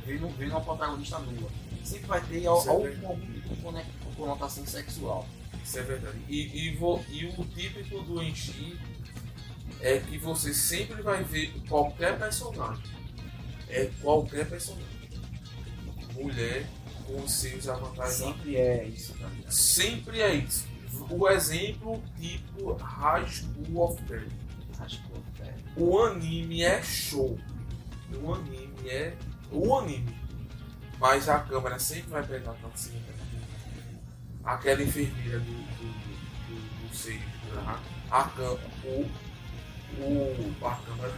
vendo, vendo uma protagonista nua. Sempre vai ter é algum, tipo de conotação sexual. Isso é verdade. E, e, vo- e o típico do Enchi é que você sempre vai ver qualquer personagem. É qualquer personagem. Mulher com os seios avantajados. Sempre é isso, tá ligado? Sempre é isso. O exemplo tipo High School of Death. O anime é show. O anime é. O anime. Mas a câmera sempre vai pegar pra cima. Aquela enfermeira do, do, do, do seio. né? A câmera. O. O. A câmera.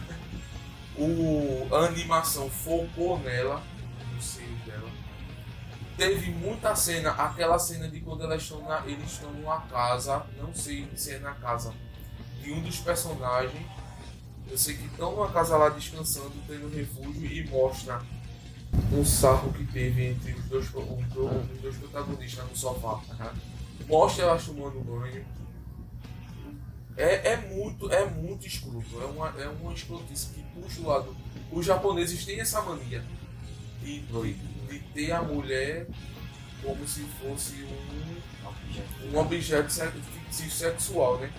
O, a animação focou nela. No seio. Teve muita cena. Aquela cena de quando elas estão na, eles estão numa casa. Não sei se é na casa. De um dos personagens. Eu sei que estão numa casa lá descansando, tendo refúgio e mostra um sarro que teve entre os dois, os dois, os dois protagonistas no sofá. Mostra elas tomando banho. É, é muito, é muito escroto. É uma, é uma escrotice que puxa o lado. Os japoneses têm essa mania de, de, de ter a mulher como se fosse um um objeto se- fictício sexual, né?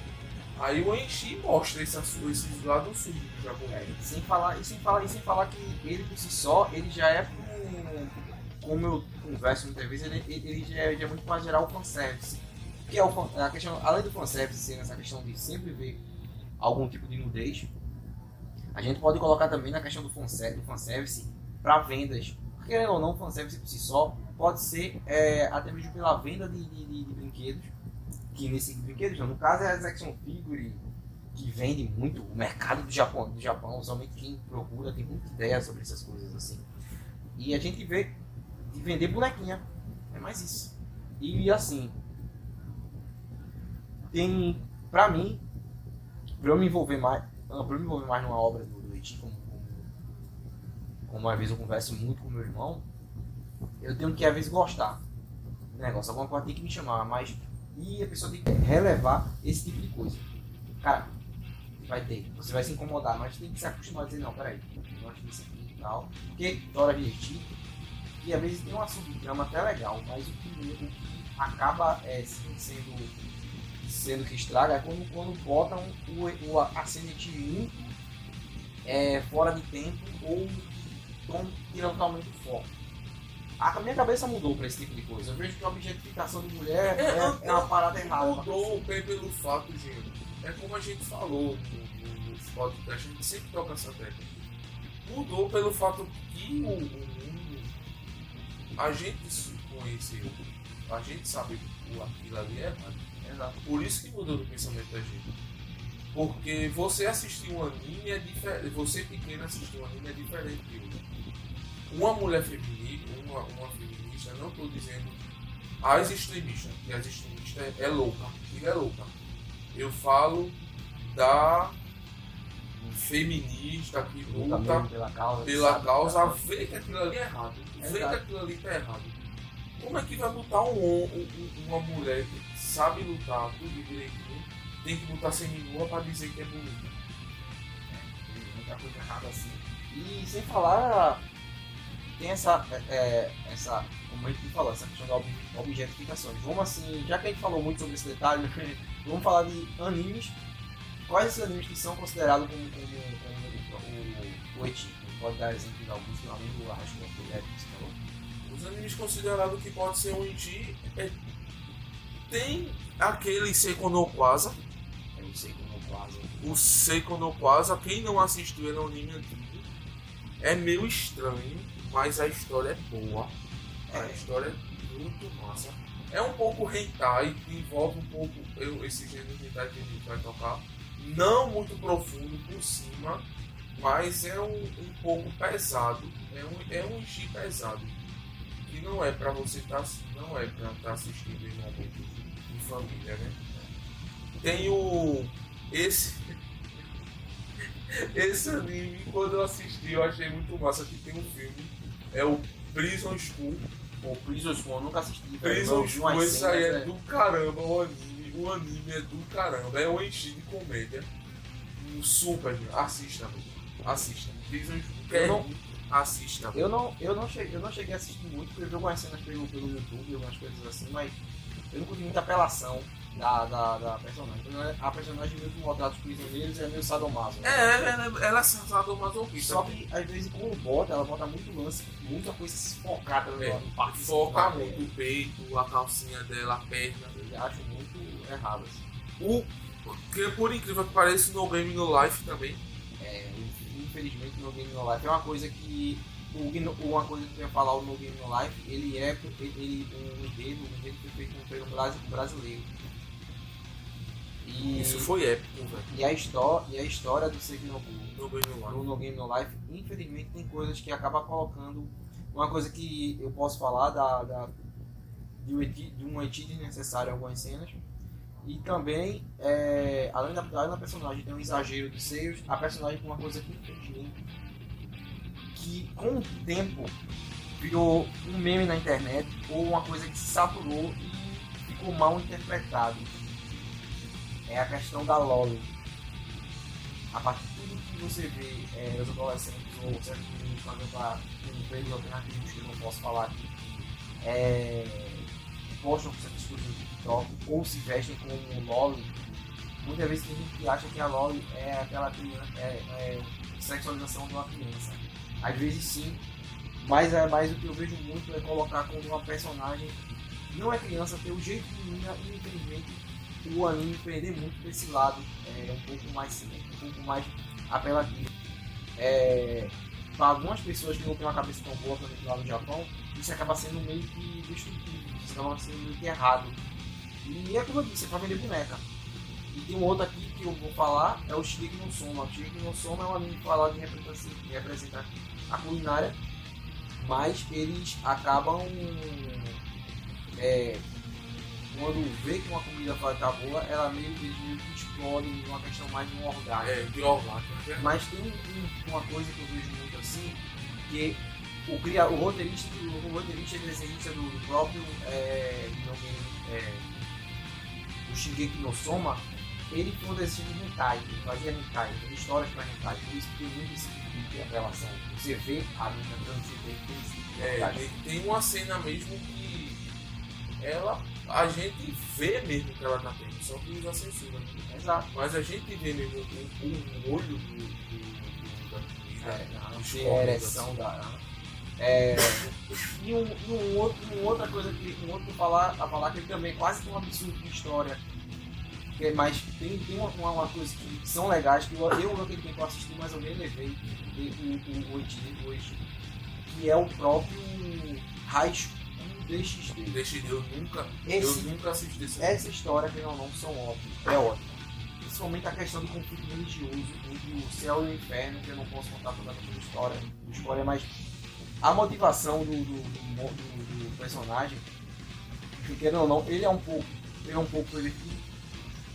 Aí o Enchi mostra esse, esse lado sujo do japonês. É, sem falar, e sem falar, e sem falar que ele por si só, ele já é um, como eu converso muitas vezes, ele, ele já, é, já é muito para gerar o fanservice. Que é o, a questão, além do fanservice ser essa questão de sempre ver algum tipo de nudez, a gente pode colocar também na questão do fanservice, do fanservice para vendas. Porque, Querendo ou não, fanservice por si só pode ser é, até mesmo pela venda de, de, de- brinquedos. Que nesse brinquedos, não, no caso é as action figure, que vende muito, o mercado do Japão, do Japão, somente quem procura tem muita ideia sobre essas coisas assim. E a gente vê de vender bonequinha. É mais isso. E assim, tem, pra mim, pra eu me envolver mais, pra eu me envolver mais numa obra do, Eti, como, como, às vezes eu converso muito com meu irmão, eu tenho que às vezes gostar do negócio. Alguma coisa tem que me chamar, mas e a pessoa tem que relevar esse tipo de coisa. Cara, vai ter, você vai se incomodar, mas tem que se acostumar a dizer, não, peraí, eu gosto disso aqui e tal, porque hora divertir, e às vezes tem uma subtrama até legal, mas o que, o que acaba é, sendo, sendo que estraga é quando, quando botam o, o 1 é, fora de tempo ou tom, tira totalmente o foco. A minha cabeça mudou pra esse tipo de coisa. Eu vejo que a objetificação de mulher é, é, é uma parada errada. Mudou bem pelo fato, gente. É como a gente falou no, no a gente sempre toca essa tecla. Mudou pelo fato que o, o mundo a gente conheceu, a gente sabe que aquilo ali é errado. Por isso que mudou o pensamento da gente. Porque você assistir um anime é diferente. Você pequeno assistir um anime é diferente de outro. Uma mulher feminina, uma, uma feminista, não estou dizendo as extremistas, que as extremistas é, é louca, aquilo é louca. Eu falo da feminista que luta pela causa, pela causa vê que aquilo ali é errado. Vê que aquilo ali tá errado. Como é que vai botar um, um, uma mulher que sabe lutar tudo direitinho, tem que botar seminua para dizer que é bonita? É, muita coisa errada assim. E sem falar, tem essa, é, é essa como a gente falou, essa questão da objetificação. Vamos assim, já que a gente falou muito sobre esse detalhe, vamos falar de animes. Quais esses animes que são considerados como, como, como, o, o Pode dar exemplo de alguns que não lembro, acho que é que você falou. Os animes considerados que pode ser um eti é... tem aquele Seiko no. É o Seiko no. O Seiko no quem não assistiu ele é um anime antigo. É meio estranho, mas a história é boa. A história é muito massa. É um pouco hentai, envolve um pouco eu, esse gênero de hentai que a gente vai tocar. Não muito profundo por cima, mas é um, um pouco pesado. É um, é um pesado. Que não é para você estar tá, não é estar tá assistindo em momentos de família, né? Tem o. Esse. Esse anime, quando eu assisti, eu achei muito massa que tem um filme. É o Prison School o Prison School eu nunca assisti. Prison School, isso aí é, é do caramba, o anime. O anime é do caramba. É um enchi de comédia. Um super, assista, assista. Prison School, eu não, assista. Eu não, eu, não cheguei, eu não cheguei a assistir muito, porque eu vi algumas cenas pelo, pelo YouTube, algumas coisas assim, mas eu não curti muita apelação da, da, da personagem. A personagem meio que maltrata os prisioneiros é meio sadomaso. Né? É, ela, ela é sadomasoquista. Só que às vezes quando bota, ela bota muito lance, muita coisa focada no, é, parte Foca muito o peito, a calcinha dela, a perna. Eu acho muito errado assim. O, que por incrível que pareça, no Game No Life também. É, infelizmente no Game No Life é uma coisa que o, uma coisa que eu ia falar no Game No Life, ele é ele, um enredo, um enredo foi feito um brasileiro e, Isso foi épico, velho. E a, história, e a história do Sekinobu no Game No Life. no Game No Life, infelizmente tem coisas que acaba colocando. Uma coisa que eu posso falar da, da de, um de um necessário em algumas cenas. E também, é, além, da, além da personagem ter um exagero de seios, a personagem tem uma coisa que que com o tempo virou um meme na internet ou uma coisa que se saturou e ficou mal interpretado é a questão da LOL. A partir tudo que você vê é, os adolescentes ou certos meninos fazendo para empregos alternativos que eu não posso falar aqui, é, postam certas coisas no TikTok ou se vestem como LOL, muitas vezes tem gente que acha que a LOL é aquela criança, é, é sexualização de uma criança. Às vezes sim, mas, é, mais o que eu vejo muito é colocar como uma personagem não é criança, ter o jeito de menina infelizmente o anime perder muito desse lado é, um pouco mais um pouco mais apelativo. É, para algumas pessoas que não têm uma cabeça tão boa quanto lá no Japão, isso acaba sendo meio que destrutivo, isso acaba sendo meio que errado. E é como eu disse, é para vender boneca. E tem um outro aqui que eu vou falar é o Shigeki no Soma. O Shigeki no Soma é um anime que fala de representar a culinária, mas eles acabam é, quando vê que uma comida tá boa, ela meio que, meio que explode uma questão mais de um orgasmo. É, de orgasmo. Mas tem um- uma coisa que eu vejo muito assim, que o, cria, o roteirista, o roteirista e desenhista do, do próprio é, não, é, o Shingeki no Soma, ele foi um hentai, ele fazia hentai, fazia histórias para hentai, por isso que tem muito esse tipo de relação. Você vê a menina dando você vê que tem esse tipo de É, tem, tem uma cena mesmo que ela. A gente vê mesmo que ela tá tendo, só que usa censura. né? Exato. Mas a gente vê mesmo o, o olho do, do, do- da comida. É. É, e um, e um outro, uma outra coisa que um outro que falar, a falar que ele também quase tem um absurdo de história. Que, é- mas tem, tem uma, uma, coisa que são legais, que eu, eu naquele tempo eu assisti, mas nem levei o, o, o, hoje, que é o próprio High School DxD. Deixa eu nunca. Esse, eu nunca assisti esse essa história, que ou não, são ótimas. É ótima. Principalmente a questão do conflito religioso entre o céu e o inferno, que eu não posso contar toda a história, história, mas a motivação do, do, do, do- personagem, que querendo ou não, ele é um pouco, ele é um pouco pervertido.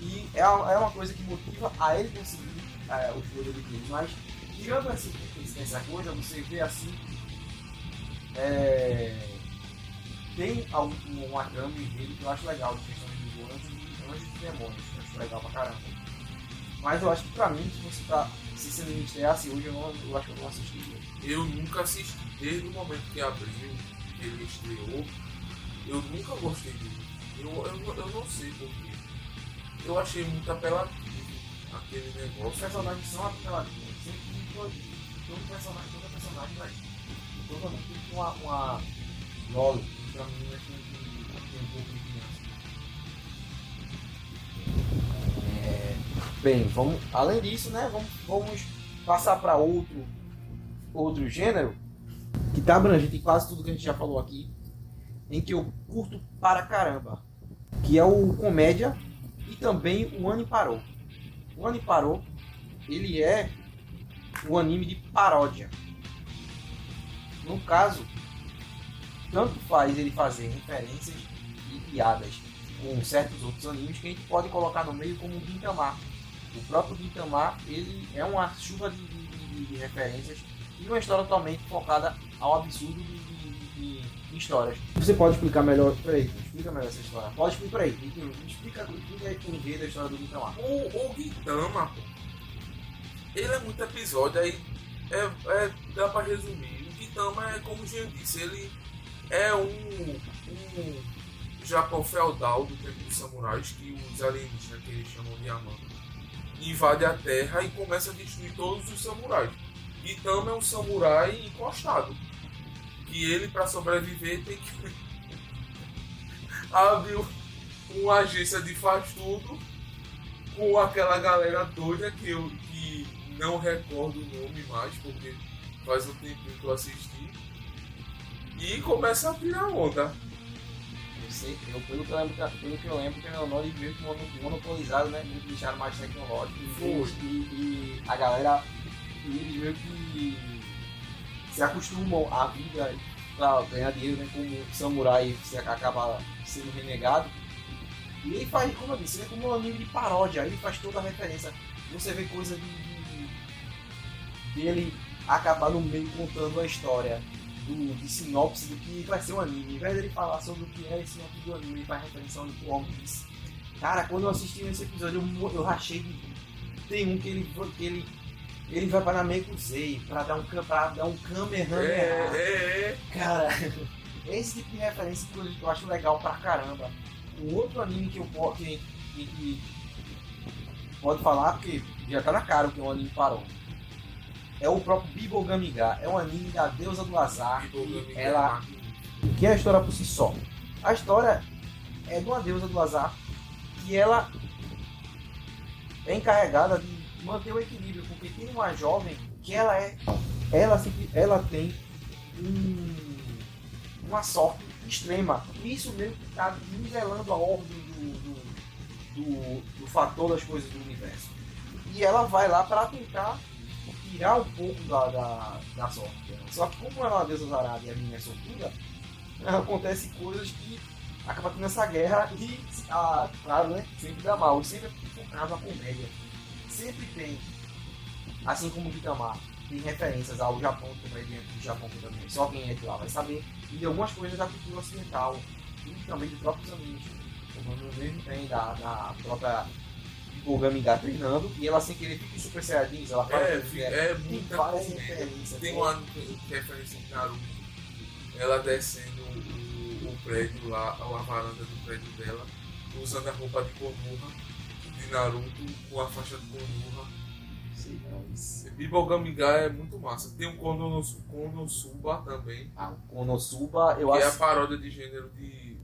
E é uma, é uma coisa que motiva a ele conseguir é, os poderes dele. Mas tirando essa, essa coisa, você vê assim. é, tem uma trama em dele que eu acho legal, de questão de anjos anjos e demônios, eu acho legal pra caramba. Mas eu acho que pra mim, se você tá. Se esse anime estreasse hoje, eu, não, eu acho que eu não assistiria. Eu nunca assisti. Desde o momento que abriu, ele estreou, eu nunca gostei dele. Eu, eu, eu não sei porquê. Eu achei muito apelativo aquele Os negócio. personagens são apelativos. Sempre que todo, todo personagem, toda personagem vai. Todo mundo tem uma. uma Lolo, pra mim, um pouco de criança. Bem, vamos, além disso, né, vamos, vamos passar para outro, outro gênero que tá abrangente em quase tudo que a gente já falou aqui, em que eu curto para caramba, que é o comédia e também o Anime Parou. O Anime Parou, ele é o anime de paródia. No caso, tanto faz ele fazer referências e piadas com certos outros animes que a gente pode colocar no meio como o Gintama. O próprio Gintama, ele é uma chuva de, de- de- de referências e uma história totalmente focada ao absurdo de, de- de- de histórias. Você pode explicar melhor? Peraí, explica melhor essa história. Pode explicar, peraí, explica, explica aí o enredo da história do Gintama. O, o Gintama, ele é muito episódio, aí é, é, dá pra resumir. O Gintama é como o Jean disse, ele é um, um Japão feudal do tempo dos samurais, que os alienígenas, que eles chamam de Yaman, invade a terra e começa a destruir todos os samurais. Gintama é um samurai encostado. Que ele, para sobreviver, tem que abrir um- uma agência de faz tudo com aquela galera doida que eu que não recordo o nome mais, porque faz um tempinho que eu assisti. E começa a tirar onda. Eu sei, eu, pelo, que eu lembro, pelo que eu lembro, que o eles meio que mono- monopolizaram, né? Meio que deixaram mais tecnológico. E, e, a galera, e eles meio que se acostumam à vida pra ganhar dinheiro, né? Como samurai, você acaba sendo renegado. E ele faz, como eu disse, ele é como um anime de paródia, aí ele faz toda a referência. Você vê coisa de, de- dele acabar no meio contando a história do, de sinopse do que vai ser o anime. Ao invés dele falar sobre o que é esse sinopse do anime, ele faz referência ao One Piece. Cara, quando eu assisti esse episódio, eu, eu rachei de. Tem um que ele, que ele, ele vai para Namekusei pra dar um, pra dar um Kamehameha. É, é, é. Cara, esse tipo de referência que eu- acho legal pra caramba. Um outro anime que eu que, que, que pode falar, porque já tá na cara que o anime parou. É o próprio Bibogamiga. É um anime da deusa do azar. Que ela que é a história por si só. A história é de uma deusa do azar que ela é encarregada de manter o equilíbrio, porque tem uma jovem que ela é, ela, ela tem um- uma sorte extrema. E isso meio que está nivelando a ordem do, do, do, do fator das coisas do universo. E ela vai lá pra tentar tirar um pouco da, da, da sorte dela. Só que como ela é uma deusa zarada e a menina é sortuda, acontece coisas que acaba tendo essa guerra e, ah, claro, né? Sempre dá mal, sempre é focado na comédia. Sempre tem, assim como o Vitamar, tem referências ao Japão, comediante do Japão também. Só quem é de lá vai saber. E de algumas coisas da cultura ocidental e também dos próprios animes. Como mesmo tem da, da própria Golgamiga treinando e ela sem querer fica em Super Saiyajins, ela fala É, que é, é tem muita várias referências. Tem né? uma referência de Naruto. Ela descendo o, o prédio lá, a varanda do prédio dela, usando a roupa de Konoha de Naruto com a faixa de Konoha. Bogamiga é muito massa. Tem o Konos- Konosuba também, Ah, o Konosuba, eu que é a acho. paródia de gênero de,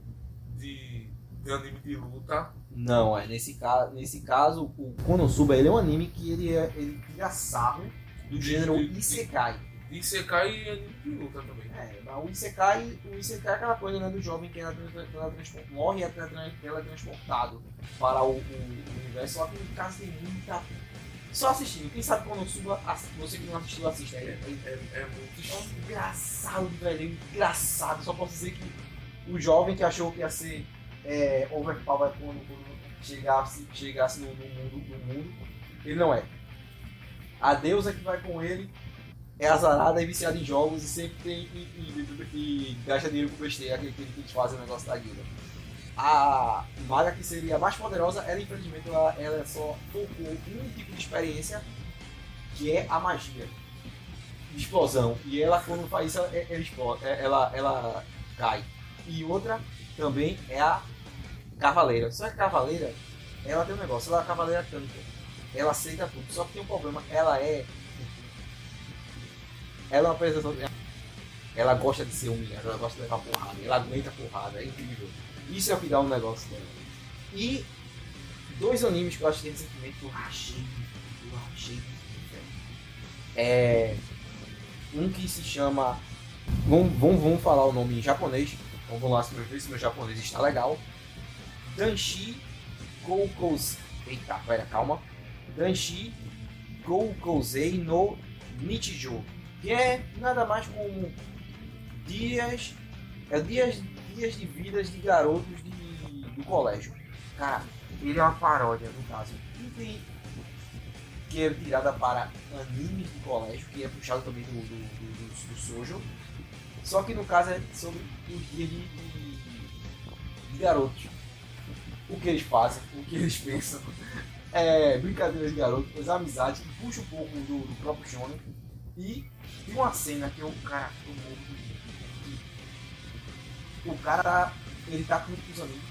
de, de anime de luta. Não, é nesse caso, nesse caso, o Konosuba ele é um anime que ele é ele tira sarro do gênero De- de- Isekai. E anime de luta também. É, mas o Isekai, o Isekai é aquela coisa né, do jovem que ela, ela, ela morre e ela, ela, é transportado para o, o- universo. Só que no caso tem muita. Só assistindo. Quem sabe Konosuba, você que não assistiu, assista. É, É, é, é, é muito é engraçado, velho. É engraçado. Só posso dizer que o jovem que achou que ia ser é, overpower quando, quando chegasse, chegasse no, no mundo, no mundo, ele não é. A deusa que vai com ele é azarada e viciada em jogos e sempre tem e, e- e gasta dinheiro com besteira, aquele que eles fazem o negócio da guilda. A maga que seria a mais poderosa, ela infelizmente ela, ela só um tipo de experiência que é a magia explosão. E ela quando faz isso, ela, ela, ela cai. E outra também é a cavaleira. Só que cavaleira, ela tem um negócio, ela é cavaleira tanto. Ela aceita tudo. Só que tem um problema, ela é. Ela é uma apresentação. Ela gosta de ser humilhada, ela gosta de levar porrada, ela aguenta porrada, é incrível. Isso é o que dá um negócio dela. E dois animes que eu assisti recentemente que eu rachei, eu rachei. É. Um que se chama. Vamos, vamos, vamos falar o nome em japonês. Então vamos lá se meu, se meu japonês está legal. Danshi Goukouzei. Eita, calma. Danshi Goukouzei no Nichijou. Que é nada mais como dias. É dias, dias de vidas de garotos de, do colégio. Cara, ele é uma paródia, no caso. E tem que é tirada para animes de colégio, que é puxado também do, do, do, do, do Sojo. Só que no caso é sobre os dias de, de, de garotos. O que eles fazem, o que eles pensam. É, brincadeiras de garotos, amizades, que puxa um pouco do, do próprio Shonen. E tem uma cena que eu, cara, eu morro de rir. O cara, ele tá com os amigos.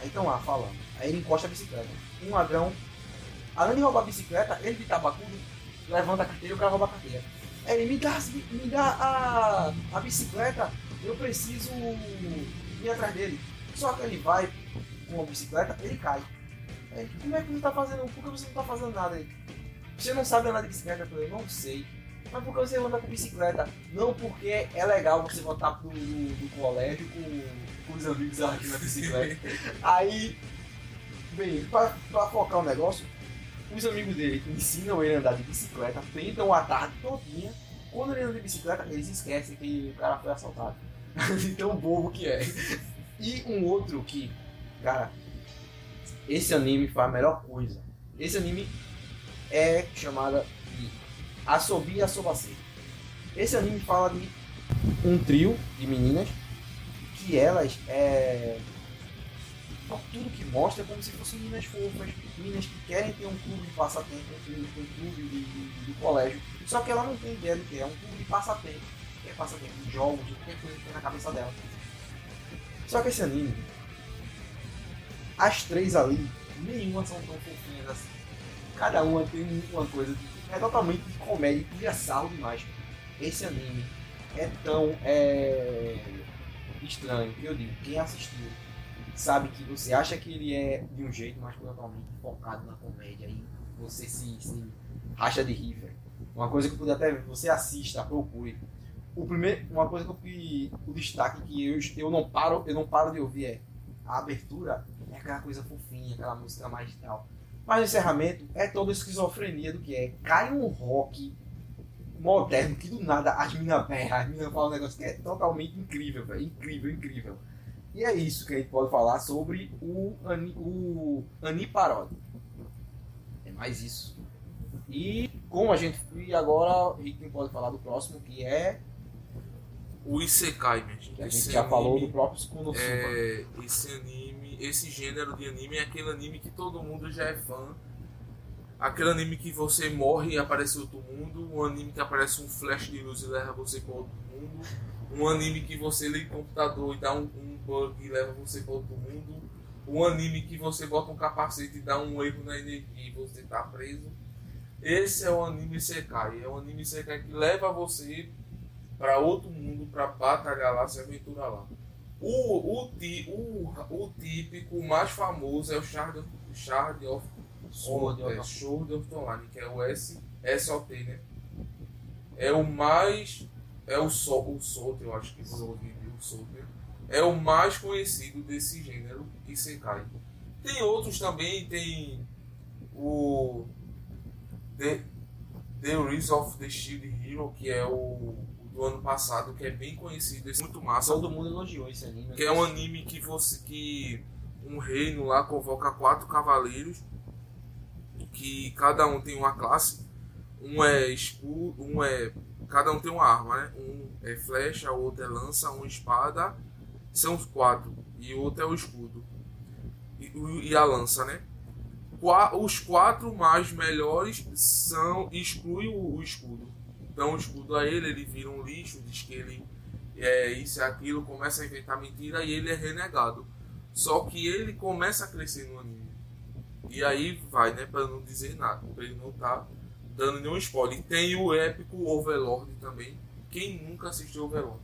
Aí estão lá falando. Aí ele encosta a bicicleta. Um ladrão, além de roubar a bicicleta, ele de tabacudo, levanta a carteira e o cara rouba a carteira. Aí ele me dá, as me dá a, a bicicleta, eu preciso ir atrás dele. Só que ele vai com a bicicleta, ele cai. Aí, ele, como é que você tá fazendo? Por que você não tá fazendo nada aí? Você não sabe andar de bicicleta? Eu falei, não sei. Mas por que você anda com bicicleta? Não porque é legal você voltar pro do, do colégio com, com os amigos aqui na bicicleta. Aí, bem, pra, pra focar o negócio, os amigos dele ensinam ele a andar de bicicleta, tentam a tarde todinha. Quando ele anda de bicicleta, eles esquecem que o cara foi assaltado. tão bobo que é. E um outro que, cara, esse anime faz a melhor coisa. Esse anime é chamada de Asobi Asobase. Esse anime fala de um trio de meninas que elas é tudo que mostra é como se fossem meninas fofas, meninas que querem ter um clube de passatempo, um clube, um de, de- de colégio, só que ela não tem ideia do que é um clube de passatempo, que é passatempo de jogos, de qualquer coisa que tem na cabeça dela. Só que esse anime, as três ali, nenhuma são tão fofinhas assim. Cada uma tem uma coisa é totalmente de comédia e tira sarro demais. Esse anime é tão é, estranho eu digo, quem assistiu sabe que você acha que ele é de um jeito, mas totalmente focado na comédia e você se, se racha de rir, velho. Uma coisa que eu pude até ver, você assista, procure. O primeiro, uma coisa que eu o destaque que eu, eu não paro, eu não paro de ouvir é a abertura é aquela coisa fofinha, aquela música mais tal. Mas o encerramento é toda a esquizofrenia do que é. Cai um rock moderno que do nada as minas berram, as minas falam um negócio que é totalmente incrível, velho. Incrível, incrível. E é isso que a gente pode falar sobre o, Ani, o. É mais isso. E como a gente. E agora o Rick pode falar do próximo, que é. O Isekai, minha gente. A gente Esse já falou anime do próprio Konosuba. É, esse anime, esse gênero de anime é aquele anime que todo mundo já é fã. Aquele anime que você morre e aparece outro mundo. Um anime que aparece um flash de luz e leva você para outro mundo. Um anime que você liga o computador e dá um, um bug e leva você para outro mundo. Um anime que você bota um capacete e dá um erro na energia e você tá preso. Esse é o anime Sekai. É um anime Sekai que leva você para outro mundo, para batalhar lá, se aventurar lá. O, o, o, o típico mais famoso é o Shard, Shard of Sword é, of- Sword of Online, que é o S, SOT, né? É o mais. É o Sol, o Solt, eu acho que é o Solt? É o mais conhecido desse gênero Isekai. Tem outros também, tem o The, the Rise of the Shield Hero, que é o do ano passado, que é bem conhecido, esse é muito massa. Todo mundo elogiou esse anime. Que é um anime que você que um reino lá convoca quatro cavaleiros que cada um tem uma classe. Um é escudo, um é cada um tem uma arma, né? Um é flecha, o outro é lança, um espada. São os quatro e o outro é o escudo e, e a lança, né? Qua- Os quatro mais melhores são exclui o, o escudo. Dão o escudo a ele, ele vira um lixo, diz que ele é isso e aquilo, começa a inventar mentira e ele é renegado. Só que ele começa a crescer no anime. E aí vai, né, pra não dizer nada, pra ele não tá dando nenhum spoiler. E tem o épico Overlord também. Quem nunca assistiu Overlord?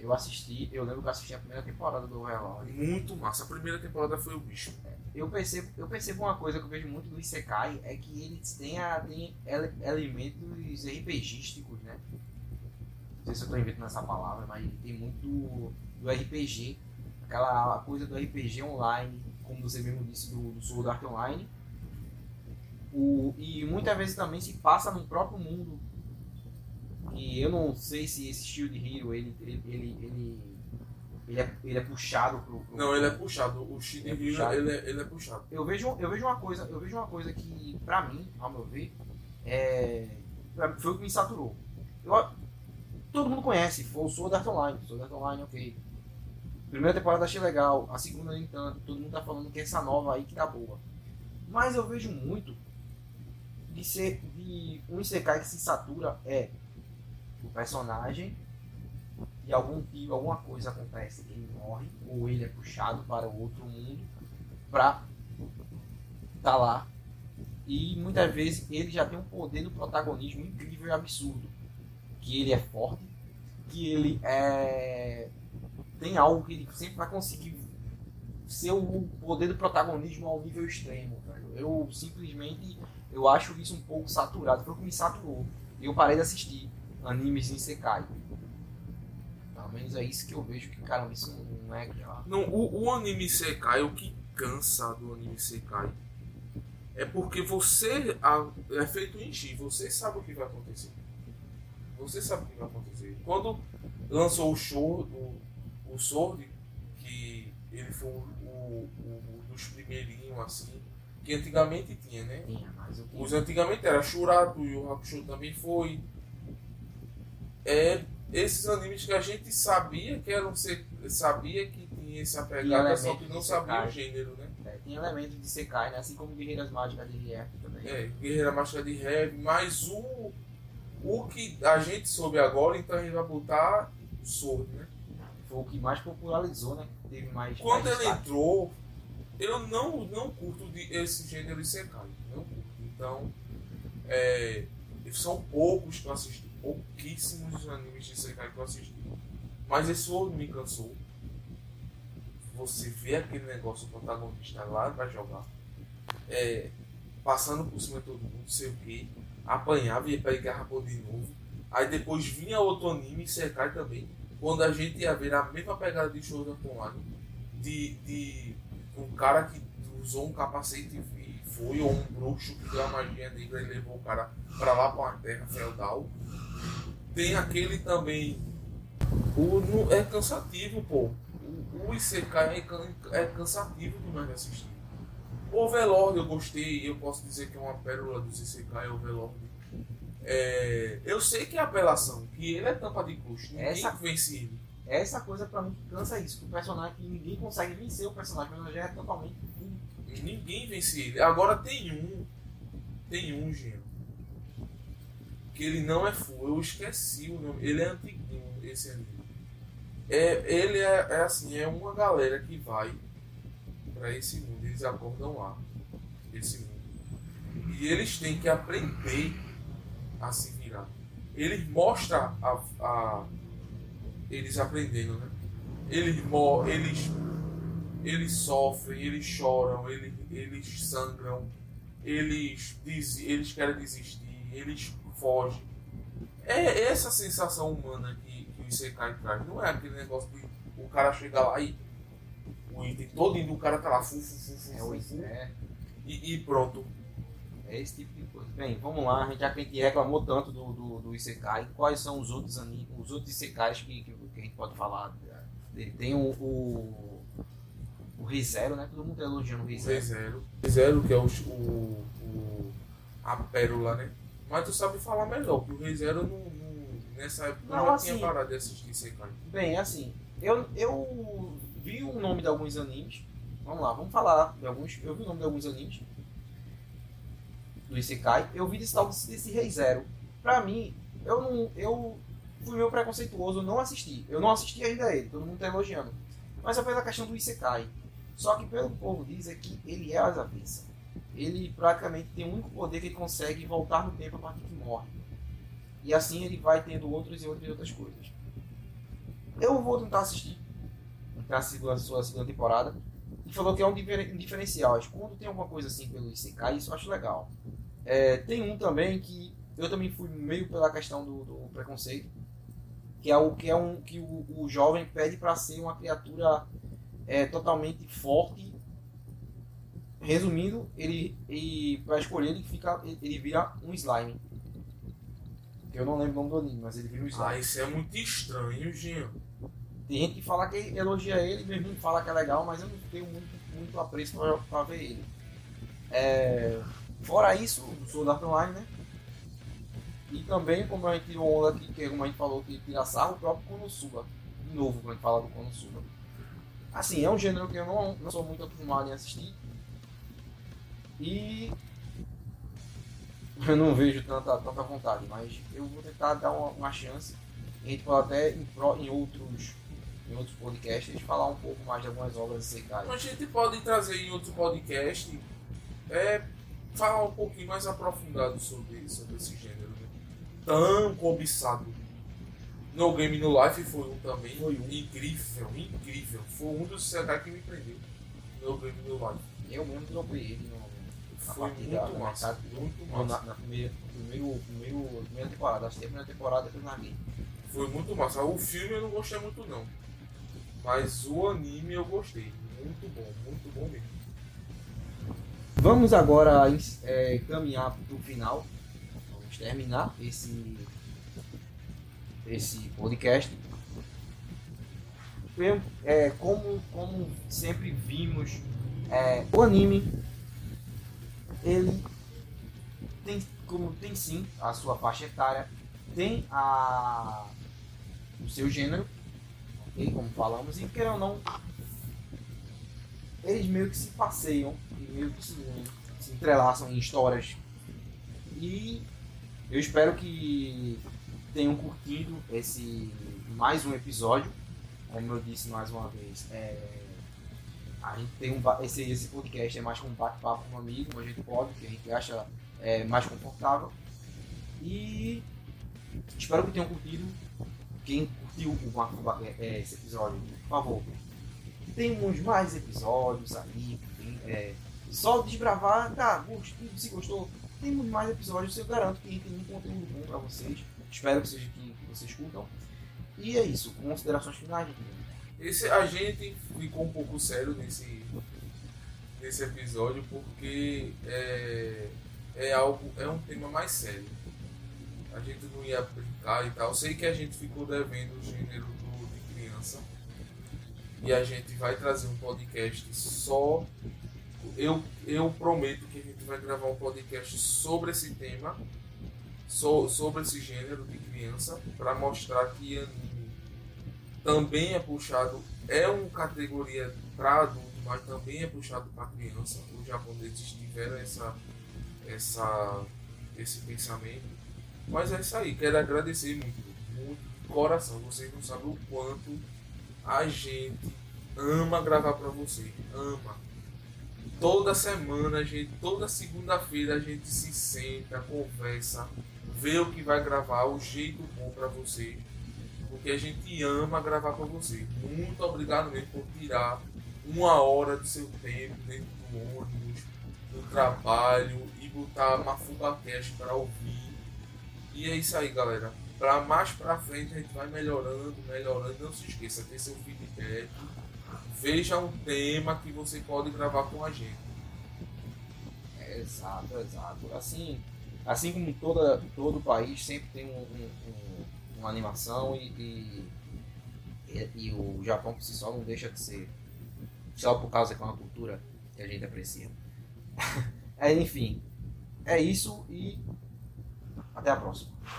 Eu assisti, eu lembro que assisti a primeira temporada do Overlord. Muito massa. A primeira temporada foi o bicho. Eu percebo, eu percebo uma coisa que eu vejo muito do Isekai, é que eles têm, a, ele- elementos RPGísticos, né? Não sei se eu tô inventando essa palavra, mas tem muito do, RPG, aquela coisa do RPG online, como você mesmo disse, do, do Sword Art Online. O, e muitas vezes também se passa no próprio mundo. E eu não sei se esse Shield Hero, ele, ele, ele, ele, ele, é, ele é puxado pro, pro Não, ele é puxado. O Shield É Hero, puxado. ele, é, ele é puxado. eu vejo, eu vejo uma coisa, eu vejo uma coisa que, pra mim, ao meu ver, é, foi o que me saturou. Eu- todo mundo conhece, foi o Sword Art Online, Sword Art Online, ok. Primeira temporada achei legal, a segunda nem tanto, todo mundo tá falando que essa nova aí que tá boa. Mas eu vejo muito de ser de um Isekai que se satura é o personagem e algum tipo, alguma coisa acontece, ele morre ou ele é puxado para o outro mundo pra tá lá. E muitas vezes ele já tem um poder do protagonismo incrível e absurdo. Que ele é forte, que ele é. tem algo que ele sempre vai conseguir ser o poder do protagonismo ao nível extremo, velho. Eu simplesmente eu acho isso um pouco saturado, foi o que me saturou. Eu parei de assistir animes em Sekai. Menos é isso que eu vejo que, caramba, isso não é. Não, o, o anime Sekai, o que cansa do anime Sekai é porque você é feito em X, você sabe o que vai acontecer. Você sabe o que vai acontecer. Quando lançou o show, o, o Sword, que ele foi o, o, o dos primeirinhos assim, que antigamente tinha, né? Tinha, mas eu Os antigamente era Shurato e o Hakusho também foi. É esses animes que a gente sabia que eram ser, sabia que tinha essa pegada, só que não sabia o gênero, né? É, tem elementos de Sekai, né? Assim como Guerreiras Mágicas de RF também. É, Guerreira Máscara de Heavy, mas o o que a gente soube agora, então a gente vai botar o Sword, né? Foi o que mais popularizou, né? Teve mais. Quando mais ele destaque. entrou, eu não, não curto de, esse gênero de Sekai. Não curto. Então, é, são poucos que eu assisti. Pouquíssimos animes de Sekai que eu assisti. Mas esse outro me cansou. Você vê aquele negócio, o protagonista lá vai jogar. É, passando por cima de todo mundo, não sei o que. Apanhava e pra Garrapão de novo. Aí depois vinha outro anime, Sekai também. Quando a gente ia ver a mesma pegada de Art Online de, de um cara que usou um capacete e foi, ou um bruxo que deu a magia negra e levou o cara pra lá pra uma terra feudal. Tem aquele também. O, é cansativo, pô. O, o Isekai é, é cansativo demais de assistir. O Overlord eu gostei, eu posso dizer que é uma pérola dos Isekai, o Overlord. É, eu sei que é apelação, que ele é tampa de custo, ninguém Essa- vence ele. Essa coisa pra mim que cansa isso, que o personagem que ninguém consegue vencer o personagem, o personagem é totalmente. Ninguém vence ele. Agora tem um. Tem um, Gino. Que ele não é full. Eu esqueci o nome. Ele é antiguinho, esse anime. É, ele é, é assim, é uma galera que vai pra esse mundo. Eles acordam lá. Esse mundo. E eles têm que aprender a se virar. Eles mostram a, a- eles aprendendo, né? Eles, eles eles sofrem, eles choram, eles, eles sangram, eles, des, eles querem desistir, eles fogem. É essa sensação humana que, que o Isekai traz. Não é aquele negócio de o cara chega lá e o item todo do cara tá lá, fu, fu, fu, fu, É, fu, o- fu, é, e, e pronto. é esse tipo de coisa. Bem, vamos lá, a gente, já que a gente reclamou tanto do, do, do Isekai, quais são os outros animes, os outros Isekais que, que, que a gente pode falar? Tem o. o o ReZero, né? Todo mundo tá elogiando o O ReZero. Zero. Zero, que é o, o, o- a pérola, né? Mas tu sabe falar melhor, porque o Rei Zero não, não- nessa época Não, eu assim- tinha parado de assistir Isekai. Bem, assim, eu, eu vi o nome de alguns animes. Vamos lá, vamos falar de alguns. Eu vi o nome de alguns animes do Isekai. Eu vi desse tal desse, Rei Zero. Pra mim, eu não. Eu fui meio preconceituoso, não assisti. Eu não assisti ainda ele, todo mundo tá elogiando. Mas é pela questão do Isekai. Só que pelo que povo diz é que ele é as avessas. Ele praticamente tem o único poder que ele consegue voltar no tempo a partir que morre. E assim ele vai tendo outros e outras e outras coisas. Eu vou tentar assistir a segunda, sua segunda temporada. E falou que é um, difer- um diferencial. Quando tem alguma coisa assim pelo Isekai, isso eu acho legal. É, tem um também que eu também fui meio pela questão do, do preconceito. Que é o que é um que o, o jovem pede para ser uma criatura é, totalmente forte. Resumindo, ele, ele para escolher ele fica ele, vira um slime. Eu não lembro o nome do anime, mas ele vira um slime. Ah, isso é muito estranho, Ginho. Tem gente que fala que elogia ele, meu irmão fala que é legal, mas eu não tenho muito, muito apreço pra, pra ver ele. É, fora isso, o Sword Art Online, né? E também, como a gente tirou onda aqui, que como a gente falou que tira sarro, o próprio Konosuba. De novo, quando a gente fala do Konosuba. Assim, é um gênero que eu não, não sou muito acostumado em assistir. E eu não vejo tanta, tanta vontade, mas eu vou tentar dar uma, uma chance. A gente pode até em, pro- em outros em outros podcasts falar um pouco mais de algumas obras de Sekai. A gente pode trazer em outro podcast, é, falar um pouquinho mais aprofundado sobre, sobre esse gênero. Né? Tão cobiçado. No Game No Life foi um também. Foi um. Incrível, incrível. Foi um dos CH que me prendeu. No Game No Life. Eu mesmo dropei ele no, Foi muito na massa. metade- Muito massa. na, na primeira, primeiro, primeiro, primeira temporada. Acho que a primeira temporada depois larguei. Foi muito massa. O filme eu não gostei muito não. Mas o anime eu gostei. Muito bom, muito bom mesmo. Vamos agora é, caminhar para o final. Vamos terminar esse, esse podcast. É, como, como sempre vimos, é, o anime ele tem, como, tem sim a sua faixa etária, tem a, o seu gênero, ok? Como falamos, e queira ou não, eles meio que se passeiam e meio que se se entrelaçam em histórias. E eu espero que tenham curtido esse mais um episódio. Como eu disse mais uma vez, é, a gente tem um esse, esse podcast é mais como um bate-papo com um amigo, a gente pode, que a gente acha é, mais confortável. E espero que tenham curtido. Quem curtiu o é, é, esse episódio, por favor, temos mais episódios aí. tem, é, só desbravar, tá, gost- se gostou, temos mais episódios, eu garanto que tem um conteúdo bom pra vocês. Espero que seja que, que vocês curtam. E é isso, considerações finais. Esse, a gente ficou um pouco sério nesse, nesse episódio porque é, é algo, é um tema mais sério. A gente não ia brincar e tal. Sei que a gente ficou devendo o gênero do, de criança. E a gente vai trazer um podcast só. Eu, eu prometo que a gente vai gravar um podcast sobre esse tema, so, sobre esse gênero de criança, para mostrar que anime também é puxado, é uma categoria para adulto, mas também é puxado para criança. Os japoneses tiveram essa, essa, esse pensamento. Mas é isso aí, quero agradecer muito, muito de coração. Vocês não sabem o quanto a gente ama gravar para você. Ama. Toda semana, a gente, toda segunda-feira a gente se senta, conversa, vê o que vai gravar, o jeito bom para você. Porque a gente ama gravar para você. Muito obrigado mesmo por tirar uma hora do seu tempo dentro do ônibus, do trabalho e botar uma FubaCast para ouvir. E é isso aí, galera. Para mais para frente a gente vai melhorando, melhorando. Não se esqueça, ter seu feedback. Veja um tema que você pode gravar com a gente. Exato, exato. Assim, assim como toda, todo país sempre tem um, um, um, uma animação e, e, e, o Japão por si só não deixa de ser só por causa que é uma cultura que a gente aprecia. é, enfim, é isso e até a próxima.